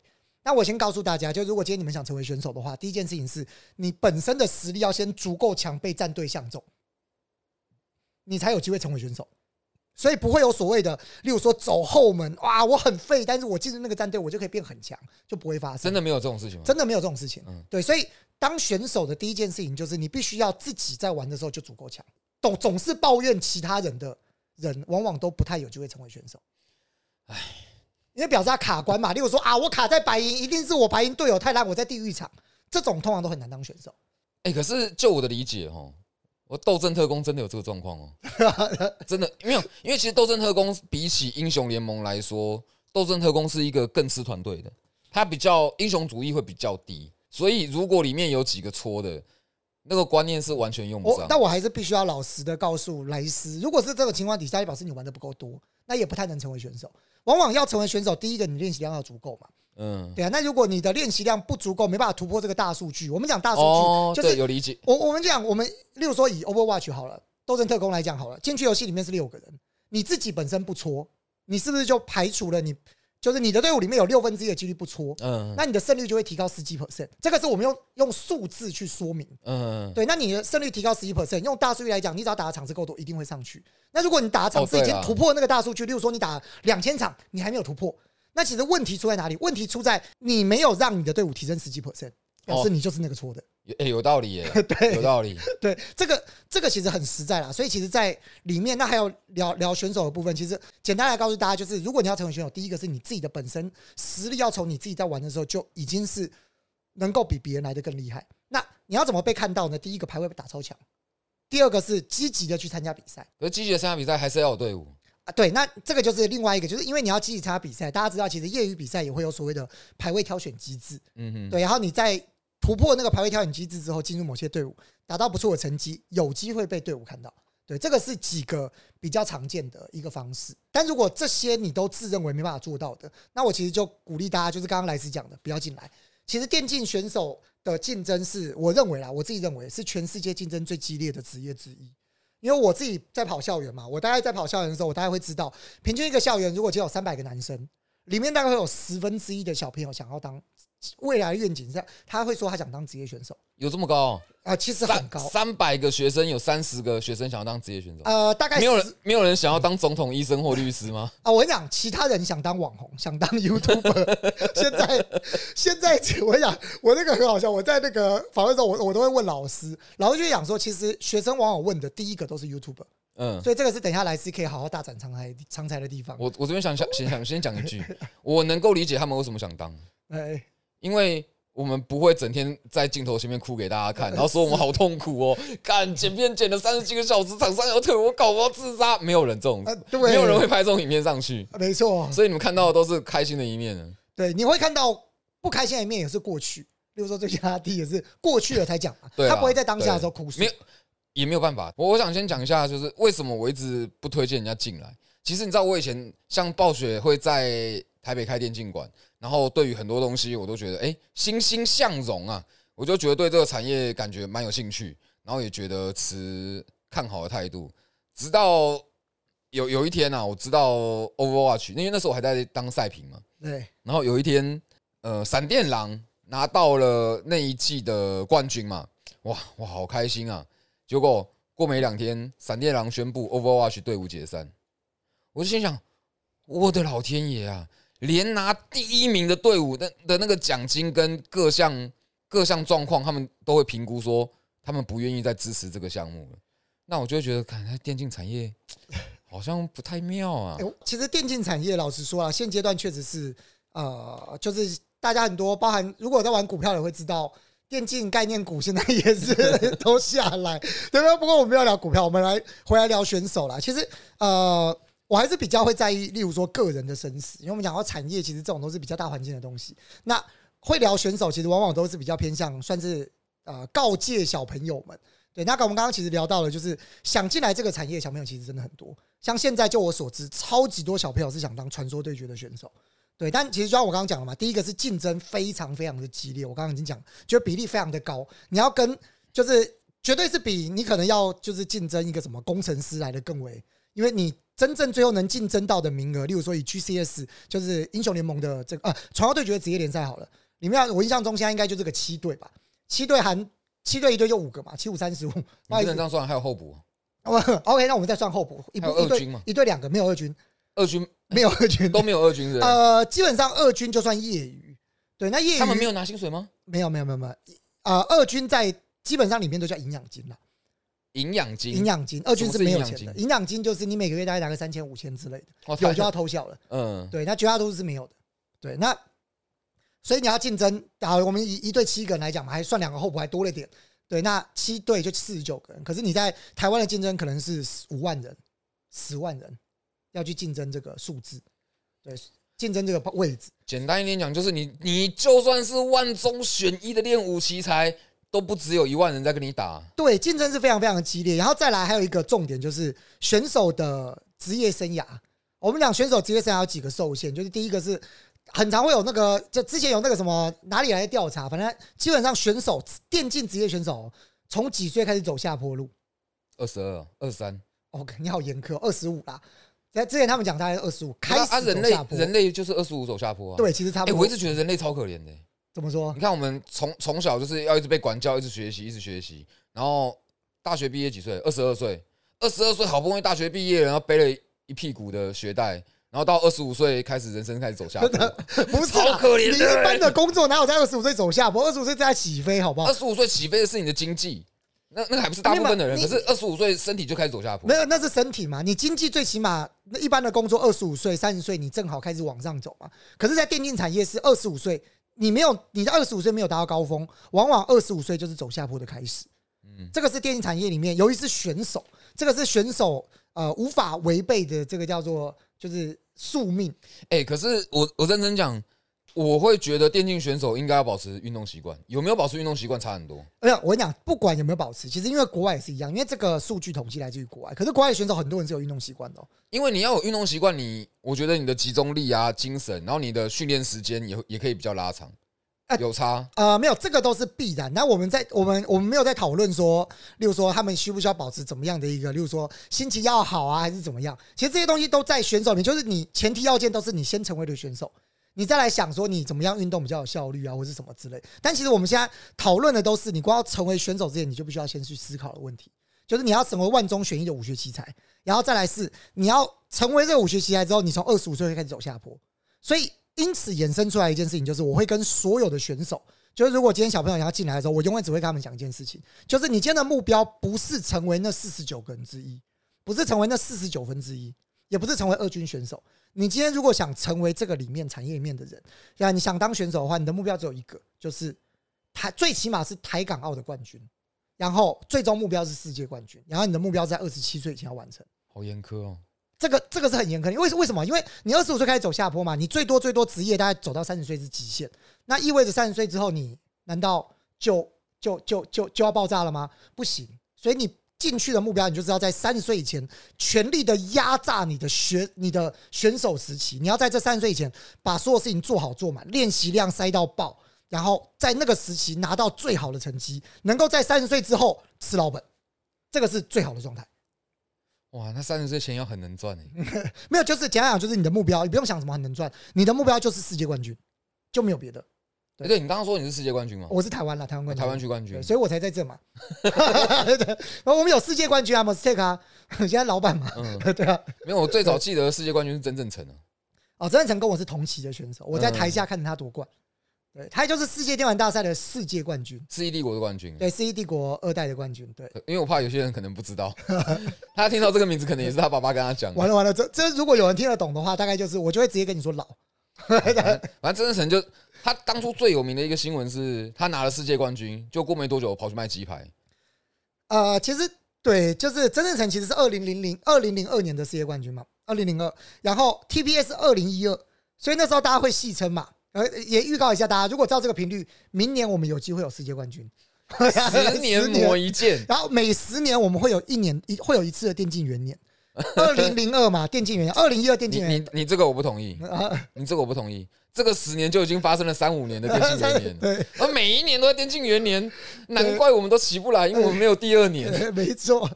那我先告诉大家，就如果今天你们想成为选手的话，第一件事情是你本身的实力要先足够强，被战队相中，你才有机会成为选手。所以不会有所谓的，例如说走后门，哇，我很废，但是我进入那个战队，我就可以变很强，就不会发生。真的没有这种事情吗？真的没有这种事情。嗯对，所以当选手的第一件事情就是你必须要自己在玩的时候就足够强。总总是抱怨其他人的人，往往都不太有机会成为选手。唉，因为表示他卡关嘛。例如说啊，我卡在白银，一定是我白银队友太烂，我在地狱场，这种通常都很难当选手。哎、可是就我的理解哦，我斗阵特工真的有这个状况哦，真的没有，因为其实斗阵特工比起英雄联盟来说，斗阵特工是一个更吃团队的，他比较英雄主义会比较低，所以如果里面有几个戳的，那个观念是完全用不上。我但我还是必须要老实的告诉莱斯，如果是这个情况底下，就表示你玩的不够多，那也不太能成为选手。往往要成为选手，第一个你练习量要足够嘛。嗯，对啊，那如果你的练习量不足够，没办法突破这个大数据，我们讲大数据、哦，就是有理解。我我们讲，我们例如说以 Overwatch 好了，斗争特工来讲好了，进去游戏里面是六个人，你自己本身不戳，你是不是就排除了你就是你的队伍里面有六分之一的几率不搓，嗯那你的胜率就会提高十几 percent。这个是我们用用数字去说明。嗯，对，那你的胜率提高十几 percent，用大数据来讲，你只要打的场次够多，一定会上去。那如果你打的场次已经突破那个大数据，例如说你打两千场，你还没有突破，那其实问题出在哪里？问题出在你没有让你的队伍提升十几 percent，表示哦你就是那个错的。哎，有道理耶，对有道理。对，这个这个其实很实在啦。所以其实，在里面那还有聊聊选手的部分，其实简单来告诉大家，就是如果你要成为选手，第一个是你自己的本身实力要从你自己在玩的时候就已经是能够比别人来的更厉害。那你要怎么被看到呢？第一个排位打超强，第二个是积极的去参加比赛。可是积极的参加比赛还是要有队伍。啊，对，那这个就是另外一个，就是因为你要积极参加比赛，大家知道，其实业余比赛也会有所谓的排位挑选机制，嗯哼，对，然后你在突破那个排位挑选机制之后，进入某些队伍，达到不错的成绩，有机会被队伍看到。对，这个是几个比较常见的一个方式。但如果这些你都自认为没办法做到的，那我其实就鼓励大家，就是刚刚莱斯讲的，不要进来。其实电竞选手的竞争是，我认为啦，我自己认为是全世界竞争最激烈的职业之一。因为我自己在跑校园嘛，我大概在跑校园的时候，我大概会知道，平均一个校园如果只有三百个男生，里面大概会有十分之一的小朋友想要当未来的愿景是，他会说他想当职业选手。有这么高？啊、其实很高，三三百个学生有三十个学生想要当职业选手，呃，大概10没有人没有人想要当总统、医生或律师吗？啊，我跟你讲，其他人想当网红，想当 YouTuber，现在现在我跟你讲，我那个很好笑，我在那个访问的时候，我我都会问老师，老师就讲说，其实学生往往问的第一个都是 YouTuber，嗯，所以这个是等一下来是可以好好大展长才长才的地方。我我这边想想先想先讲一句，我能够理解他们为什么想当，哎，因为我们不会整天在镜头前面哭给大家看，然后说我们好痛苦哦，看剪片剪了三十几个小时，厂商要退我稿，我要自杀，没有人这种没有人会拍这种影片上去，没错，所以你们看到的都是开心的一面。对，你会看到不开心的一面也是过去，例如说最近阿弟也是过去了才讲嘛，对啊他不会在当下的时候哭诉没。有也没有办法。我我想先讲一下，就是为什么我一直不推荐人家进来。其实你知道，我以前像暴雪会在台北开电竞馆，然后对于很多东西我都觉得，哎、欣欣向荣啊，我就觉得对这个产业感觉蛮有兴趣，然后也觉得持看好的态度。直到有有一天啊，我知道 Overwatch，因为那时候我还在当赛评嘛，对，然后有一天，呃，闪电狼拿到了那一季的冠军嘛，哇哇，好开心啊！结果过没两天，闪电狼宣布 Overwatch 队伍解散，我就心想，我的老天爷啊！连拿第一名的队伍的的那个奖金跟各项各项状况，他们都会评估说，他们不愿意再支持这个项目了。那我就会觉得，看电竞产业 好像不太妙啊。其实电竞产业老实说啊，现阶段确实是呃，就是大家很多包含如果在玩股票的会知道，电竞概念股现在也是都下来，对不对？不过我们要聊股票，我们来回来聊选手啦。其实呃。我还是比较会在意，例如说个人的生死，因为我们讲到产业，其实这种都是比较大环境的东西。那会聊选手，其实往往都是比较偏向算是呃告诫小朋友们。对，那个我们刚刚其实聊到了，就是想进来这个产业，小朋友其实真的很多。像现在就我所知，超级多小朋友是想当传说对决的选手。对，但其实就像我刚刚讲了嘛，第一个是竞争非常非常的激烈，我刚刚已经讲，就比例非常的高，你要跟就是绝对是比你可能要就是竞争一个什么工程师来的更为，因为你真正最后能竞争到的名额，例如说以 GCS 就是英雄联盟的这个啊传说对决职业联赛好了，里面我印象中现在应该就这个七队吧，七队含七队一队就五个嘛，七五三十五，不你好意思不能这样算，还有候补，哦 OK，那我们再算候补，一还有部一队二军吗？一队两个，没有二军，二军？没有二军。都没有二军是是？呃，基本上二军就算业余，对，那业余他们没有拿薪水吗？没有没有没有没有，呃，二军在基本上里面都叫营养金啦，营养金，营养金，二军是没有钱的，营养金？就是你每个月大概拿个三千五千之类的，哦有就要偷笑了，嗯，对，那绝大多数是没有的，对，那所以你要竞争，啊，我们一一队七个人来讲嘛，还算两个候补还多了点，对，那七队就四十九个人，可是你在台湾的竞争可能是五万人、十万人要去竞争这个数字，对，竞争这个位置。简单一点讲，就是你你就算是万中选一的练武奇才，都不只有一万人在跟你打。对，竞争是非常非常的激烈。然后再来还有一个重点就是选手的职业生涯。我们讲选手职业生涯有几个受限，就是第一个是很常会有那个，就之前有那个什么哪里来的调查，反正基本上选手电竞职业选手从几岁开始走下坡路二十二、二三，？OK，你好严苛，二十五啦。在之前他们讲大概二十五，开啊，始人类。人类就是二十五走下坡啊。，对，其实差哎，不多。我一直觉得人类超可怜的。怎么说你？看，我们从从小就是要一直被管教，一直学习，一直学习，然后大学毕业几岁？二十二岁，二十二岁好不容易大学毕业，然后背了一屁股的学贷，然后到二十五岁开始人生开始走下坡。不是啦超可怜你一般的工作哪有在二十五岁走下坡？二十五岁在起飞，好不好二？十五岁起飞的是你的经济，那那个还不是大部分的人，可是二十五岁身体就开始走下坡没。有，那是身体嘛。你经济最起码那一般的工作，二十五岁、三十岁，你正好开始往上走嘛。可是，在电竞产业是二十五岁，你没有你在二十五岁没有达到高峰，往往二十五岁就是走下坡的开始。嗯，这个是电竞产业里面，由于是选手，这个是选手呃无法违背的，这个叫做就是宿命。哎、可是我我认真讲，我会觉得电竞选手应该要保持运动习惯，有没有保持运动习惯差很多。没有，我跟你讲，不管有没有保持，其实因为国外也是一样，因为这个数据统计来自于国外，可是国外的选手很多人是有运动习惯的、哦。因为你要有运动习惯，你我觉得你的集中力啊、精神，然后你的训练时间也也可以比较拉长哎，有差。呃，没有，这个都是必然。那我们在我们我们没有在讨论说，例如说他们需不需要保持怎么样的一个，例如说心情要好啊，还是怎么样？其实这些东西都在选手里面，就是你前提要件都是你先成为的选手，你再来想说你怎么样运动比较有效率啊，或是什么之类。但其实我们现在讨论的都是你光要成为选手之前，你就必须要先去思考的问题，就是你要成为万中选一的武学奇才，然后再来是你要成为这个武学奇才之后，你从二十五岁会开始走下坡，所以因此衍生出来一件事情，就是我会跟所有的选手。就是如果今天小朋友要进来的时候，我永远只会跟他们讲一件事情，就是你今天的目标不是成为那四十九个人之一，不是成为那四十九分之一，也不是成为二军选手。你今天如果想成为这个里面产业里面的人，呀，你想当选手的话，你的目标只有一个，就是台最起码是台港澳的冠军，然后最终目标是世界冠军，然后你的目标在二十七岁以前要完成。好严苛哦。这个这个是很严苛的，因为为什么？因为你二十五岁开始走下坡嘛，你最多最多职业大概走到三十岁是极限，那意味着三十岁之后你难道就就就就就要爆炸了吗？不行，所以你进去的目标，你就是要在三十岁以前全力的压榨你的选你的选手时期，你要在这三十岁以前把所有事情做好做满，练习量塞到爆，然后在那个时期拿到最好的成绩，能够在三十岁之后吃老本，这个是最好的状态。哇，那三十岁前要很能赚哎。没有，就是简单讲，就是你的目标，你不用想什么很能赚，你的目标就是世界冠军，就没有别的。哎对你刚刚说你是世界冠军吗？我是台湾啦，台湾冠军，台湾区冠军，。所以我才在这嘛。对，然后我们有世界冠军啊 m o s t a k 啊，现在老板嘛，嗯，对啊。没有，我最早记得世界冠军是曾正成啊。哦，曾正成跟我是同期的选手，我在台下看着他夺冠，对他就是世界电玩大赛的世界冠军，世纪帝国的冠军。对，世纪帝国二代的冠军，对。因为我怕有些人可能不知道，他听到这个名字，可能也是他爸爸跟他讲的。完了完了，这这如果有人听得懂的话，大概就是我就会直接跟你说老。反正曾正成就他当初最有名的一个新闻是他拿了世界冠军，就过没多久跑去卖鸡排。呃，其实对，就是曾正成其实是二零零零二零零二年的世界冠军嘛，二零零二，然后 TPS 二零一二，所以那时候大家会戏称嘛，呃，也预告一下大家，如果照这个频率，明年我们有机会有世界冠军，十年磨一剑，然后每十年我们会有一年一会有一次的电竞元年，二零零二嘛，电竞元年，二零一二电你竞元你你这个我不同意，你这个我不同意。这个十年就已经发生了三五年的电竞元年，对。而每一年都在电竞元年，难怪我们都起不来，因为我们没有第二年。对，没错，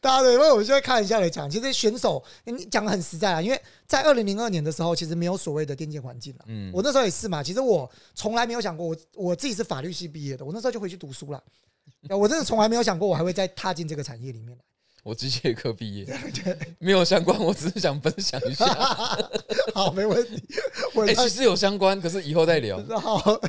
大家对，因为我们就会开玩笑的讲，其实选手你讲的很实在啊，因为在二零零二年的时候，其实没有所谓的电竞环境了。嗯，我那时候也是嘛，其实我从来没有想过，我我自己是法律系毕业的，我那时候就回去读书了。呃我真的从来没有想过，我还会再踏进这个产业里面来。我机械科毕业，没有相关，我只是想分享一下。好，没问题。我哎，其实有相关，可是以后再聊。好，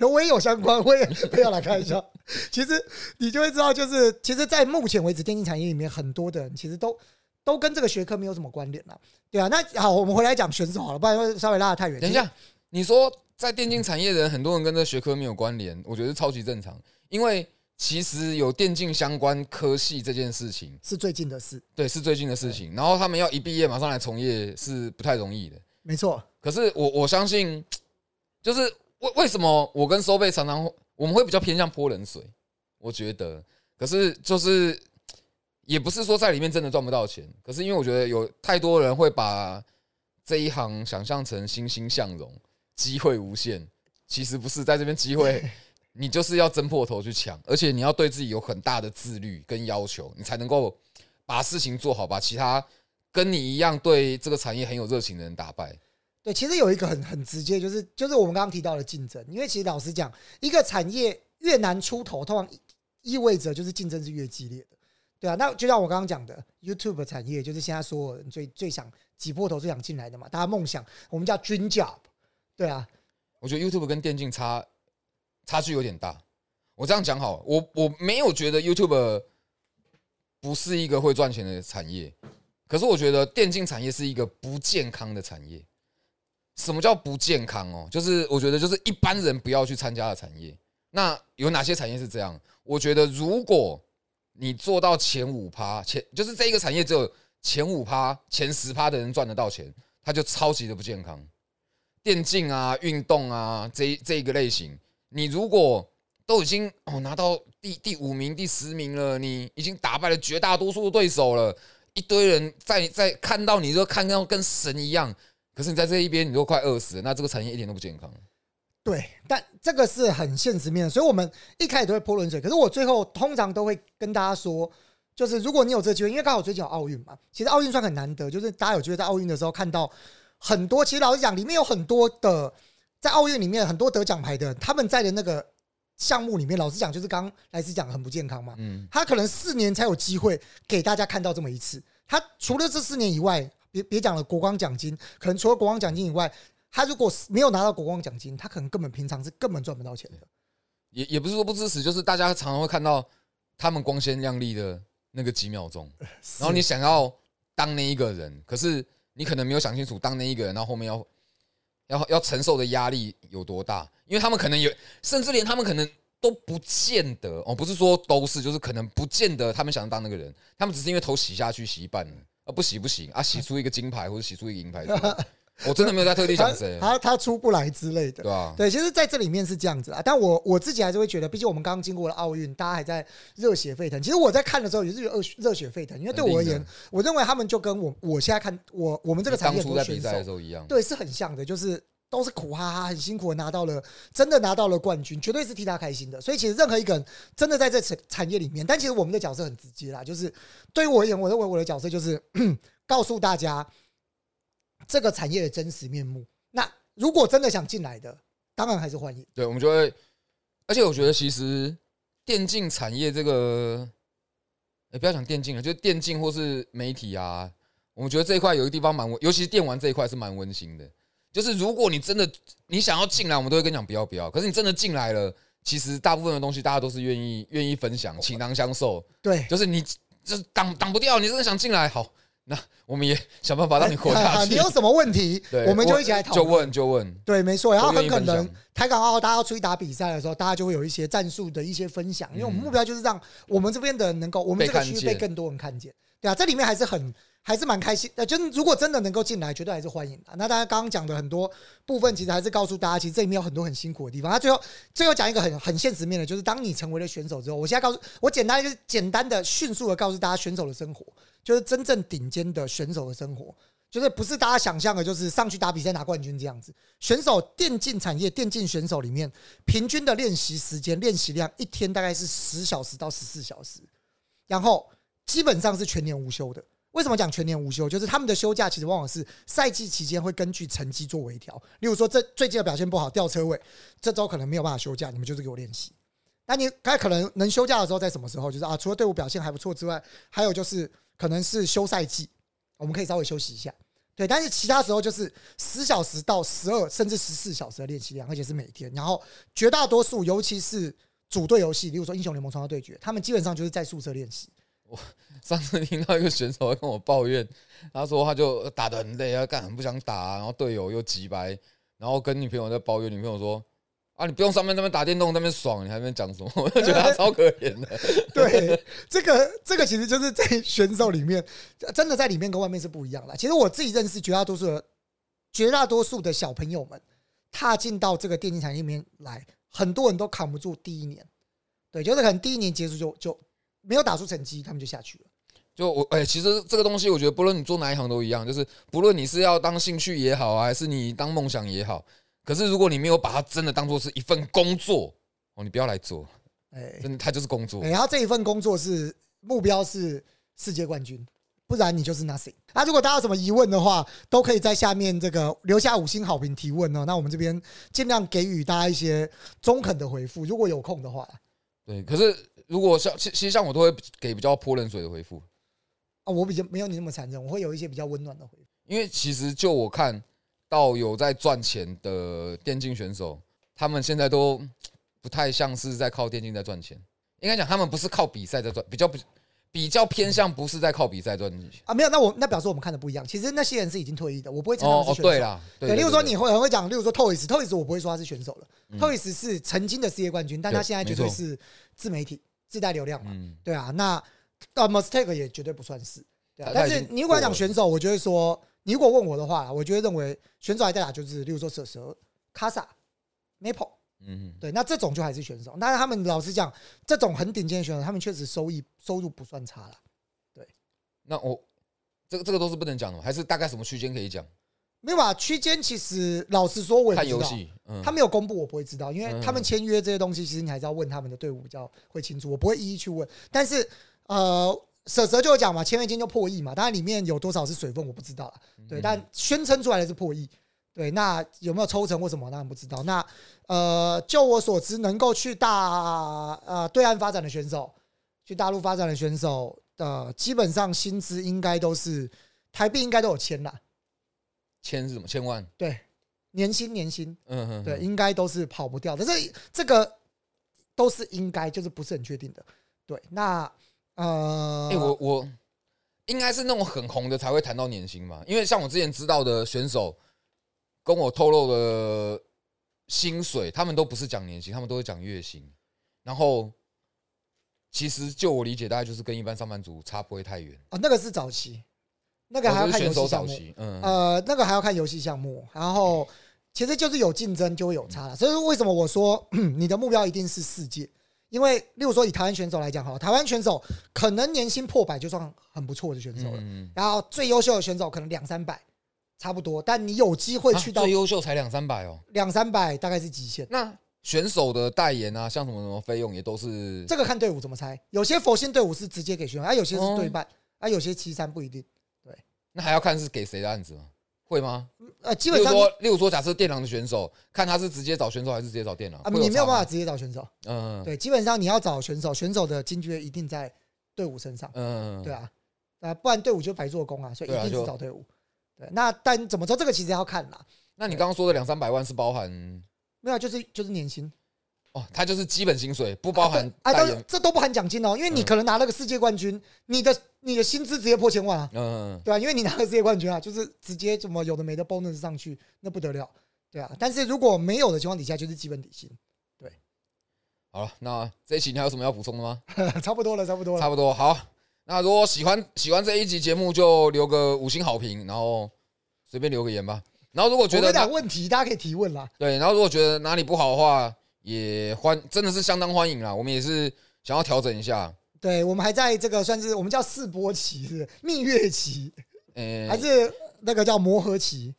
我也有相关，我也不要来看一下。其实你就会知道，就是其实，在目前为止，电竞产业里面很多的人其实都都跟这个学科没有什么关联了，对啊。那好，我们回来讲选手好了，不然会稍微拉得太远。等一下，你说在电竞产业的人，很多人跟这学科没有关联，我觉得超级正常，因为其实有电竞相关科系这件事情，是最近的事，对，是最近的事情。然后他们要一毕业马上来从业是不太容易的。没错。可是我我相信，就是为为什么我跟收贝常常我们会比较偏向泼冷水，我觉得，可是就是也不是说在里面真的赚不到钱，可是因为我觉得有太多人会把这一行想象成欣欣向荣，机会无限，其实不是，在这边机会你就是要争破头去抢，而且你要对自己有很大的自律跟要求，你才能够把事情做好，把其他跟你一样对这个产业很有热情的人打败。对，其实有一个很很直接，就是就是我们刚刚提到的竞争，因为其实老实讲，一个产业越难出头，通常意味着就是竞争是越激烈的，对啊。那就像我刚刚讲的，YouTube 产业就是现在所有人最最想挤破头、最想进来的嘛，大家梦想，我们叫 dream job，对啊。我觉得 YouTube 跟电竞差差距有点大。我这样讲好，我我没有觉得 YouTube 不是一个会赚钱的产业，可是我觉得电竞产业是一个不健康的产业。什么叫不健康哦？就是我觉得就是一般人不要去参加的产业。那有哪些产业是这样？我觉得如果你做到前五趴，前就是这一个产业只有前五趴、前十趴的人赚得到钱，它就超级的不健康。电竞啊、运动啊这这一个类型，你如果都已经哦拿到第第五名、第十名了，你已经打败了绝大多数的对手了，一堆人在在看到你，就看到跟神一样。可是你在这一边，你都快饿死了，那这个产业一点都不健康。对，但这个是很现实面，所以我们一开始都会泼冷水。可是我最后通常都会跟大家说，就是如果你有这个机会，因为刚好最近有奥运嘛，其实奥运算很难得，就是大家有机会在奥运的时候看到很多。其实老实讲，里面有很多的在奥运里面很多得奖牌的，他们在的那个项目里面，老实讲，就是刚来斯讲很不健康嘛。嗯，他可能四年才有机会给大家看到这么一次。他除了这四年以外。别别讲了，国光奖金可能除了国光奖金以外，他如果没有拿到国光奖金，他可能根本平常是根本赚不到钱的。也也不是说不支持，就是大家常常会看到他们光鲜亮丽的那个几秒钟，然后你想要当那一个人，可是你可能没有想清楚当那一个人，然后后面要要要承受的压力有多大，因为他们可能有，甚至连他们可能都不见得哦，不是说都是，就是可能不见得他们想当那个人，他们只是因为头洗下去洗一半了。啊，不洗不行啊！洗出一个金牌或者洗出一个银牌，我真的没有在特地想谁，他他出不来之类的，对吧？对，其实在这里面是这样子啊。但我我自己还是会觉得，毕竟我们刚刚经过了奥运，大家还在热血沸腾。其实我在看的时候也是热热血沸腾，因为对我而言，我认为他们就跟我我现在看我我们这个产业当初在比赛的时候一样，对，是很像的，就是。都是苦哈哈，很辛苦的拿到了，真的拿到了冠军，绝对是替他开心的。所以其实任何一个人真的在这产产业里面，但其实我们的角色很直接啦，就是对于我而言，我认为我的角色就是 告诉大家这个产业的真实面目。那如果真的想进来的，当然还是欢迎。对，我们就会，而且我觉得其实电竞产业这个，哎，不要讲电竞了，就电竞或是媒体啊，我们觉得这一块有一个地方蛮温，尤其是电玩这一块是蛮温馨的。就是如果你真的你想要进来，我们都会跟你讲不要不要。可是你真的进来了，其实大部分的东西大家都是愿意愿意分享，倾囊相授。对，就是你就是挡挡不掉，你真的想进来，好，那我们也想办法让你活下 去。你有什么问题，我们就一起来讨论。就问就问，对，没错。然后很可能台港澳大家要出去打比赛的时候，大家就会有一些战术的一些分享，因为我们目标就是让我们这边的人能够，我们这个区域被更多人看见。对啊，这里面还是很。还是蛮开心，呃，就是如果真的能够进来，绝对还是欢迎的。那大家刚刚讲的很多部分，其实还是告诉大家，其实这里面有很多很辛苦的地方。他最后最后讲一个很很现实面的，就是当你成为了选手之后，我现在告诉我简单就是简单的、迅速的告诉大家，选手的生活就是真正顶尖的选手的生活，就是不是大家想象的，就是上去打比赛拿冠军这样子。选手电竞产业电竞选手里面，平均的练习时间、练习量一天大概是十小时到十四小时，然后基本上是全年无休的。为什么讲全年无休？就是他们的休假其实往往是赛季期间会根据成绩做微调。例如说，这最近的表现不好掉车位，这周可能没有办法休假，你们就是给我练习。那你该可能能休假的时候在什么时候？就是啊，除了队伍表现还不错之外，还有就是可能是休赛季，我们可以稍微休息一下。对，但是其他时候就是十小时到十二甚至十四小时的练习量，而且是每天。然后绝大多数，尤其是组队游戏，例如说英雄联盟、创造对决，他们基本上就是在宿舍练习。我 上次听到一个选手跟我抱怨，他说他就打得很累啊，干很不想打，然后队友又急白，然后跟女朋友在抱怨，女朋友说啊，你不用上面那边打电动那边爽，你还在讲什么？我就觉得他超可怜的。对，这个这个其实就是在选手里面，真的在里面跟外面是不一样的。其实我自己认识绝大多数的绝大多数的小朋友们，踏进到这个电竞产业里面来，很多人都扛不住第一年，对，就是可能第一年结束就就。没有打出成绩，他们就下去了。就我哎，其实这个东西，我觉得不论你做哪一行都一样，就是不论你是要当兴趣也好啊，还是你当梦想也好，可是如果你没有把它真的当做是一份工作哦，你不要来做。哎，真的，它就是工作。然后这一份工作是目标是世界冠军，不然你就是 nothing。那如果大家有什么疑问的话，都可以在下面这个留下五星好评提问哦。那我们这边尽量给予大家一些中肯的回复，如果有空的话。对，可是如果像其其实像我都会给比较泼冷水的回复，啊，我比较没有你那么残忍，我会有一些比较温暖的回复。因为其实就我看到有在赚钱的电竞选手，他们现在都不太像是在靠电竞在赚钱，应该讲他们不是靠比赛在赚，比较不比较偏向不是在靠比赛赚钱。啊，没有，那我那表示我们看的不一样。其实那些人是已经退役的，我不会称他哦哦，们是选手。对啦，对，对，例如说你会很会讲，例如说 Toys，Toys 我不会说他是选手了嗯，Toys 是曾经的世界冠军，但他现在绝对是自媒体自带流量嘛，嗯，对啊，那呃 Mistake 也绝对不算是，对啊但是你如果要讲选手，我就会说，你如果问我的话，我就会认为选手还在打就是，例如说蛇蛇、卡萨、Maple，嗯，对，那这种就还是选手。但是他们老实讲，这种很顶尖的选手，他们确实收益收入不算差了。对那我这个这个都是不能讲的吗，还是大概什么区间可以讲？没有吧？区间其实老实说，我也不知道。戏，嗯，他没有公布，我不会知道，因为嗯他们签约这些东西，其实你还是要问他们的队伍比较会清楚，我不会一一去问。但是呃，蛇蛇就有讲嘛，签约金就破亿嘛，当然里面有多少是水分我不知道了，对，嗯但宣称出来的是破亿。对，那有没有抽成或什么，当然不知道。那呃，就我所知，能够去大呃对岸发展的选手，去大陆发展的选手呃，基本上薪资应该都是台币应该都有签啦，千是什么？千万？对，年薪年薪。嗯嗯，对，嗯，应该都是跑不掉的。这这个都是应该，就是不是很确定的。对，那呃，哎，我我应该是那种很红的才会谈到年薪嘛，因为像我之前知道的选手跟我透露的薪水，他们都不是讲年薪，他们都是讲月薪，然后。其实就我理解，大概就是跟一般上班族差不会太远。啊，那个是早期，那个还要看游戏项目，嗯，呃，那个还要看游戏项目，然后其实就是有竞争就会有差了。所以说为什么我说 你的目标一定是世界？因为例如说以台湾选手来讲，哈，台湾选手可能年薪破百就算很不错的选手了，嗯，然后最优秀的选手可能两三百，差不多。但你有机会啊去到最优秀才两三百哦。两三百，大概是极限。那选手的代言啊，像什么什么费用也都是这个看队伍怎么猜，有些佛系队伍是直接给选手，啊，有些是对半，啊，有些七三不一定。那还要看是给谁的案子吗？会吗？呃，基本上例如说，例如说，假设电狼的选手，看他是直接找选手还是直接找电狼啊，会差吗你没有办法，直接找选手。嗯，对，基本上你要找选手，选手的金爵一定在队伍身上。嗯，对啊，啊，不然队伍就白做工啊，所以一定是找队伍。对，那但怎么说？这个其实要看啦，那你刚刚说的两三百万是包含没有就是就是年薪，哦，他就是基本薪水，不包含啊，代言。都这都不含奖金哦，因为你嗯可能拿了个世界冠军，你的你的薪资直接破千万啊。嗯，对啊，因为你拿了世界冠军啊，就是直接怎么有的没的 bonus 上去，那不得了，对啊。但是如果没有的情况底下，就是基本底薪，好了，那这一期你还有什么要补充的吗？差不多了，差不多了。差不多。好，那如果喜欢喜欢这一集节目，就留个五星好评，然后随便留个言吧。然后如果觉我跟你得哪讲问题，大家可以提问啦。对，然后如果觉得哪里不好的话，也欢真的是相当欢迎啦。我们也是想要调整一下，对我们还在这个算是我们叫试播期，是不是蜜月期，呃，还是那个叫磨合期？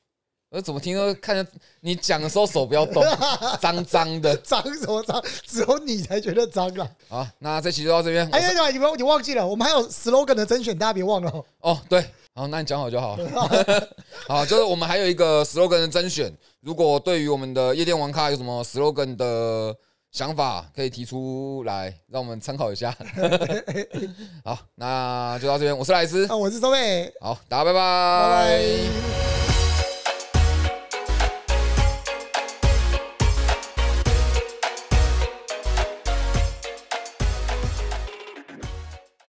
我怎么听说看着你讲的时候手不要动，脏脏的。脏什么脏？只有你才觉得脏啊！好，那这期就到这边。我哎是呀，你们你忘记了，我们还有 slogan 的甄选，大家别忘了哦。哦，对，好，那你讲好就好。好，就是我们还有一个 slogan 的甄选，如果对于我们的夜店玩咖有什么 slogan 的想法，可以提出来，让我们参考一下。好，那就到这边，我是莱斯，啊，我是周伟，好，大家拜拜，拜拜。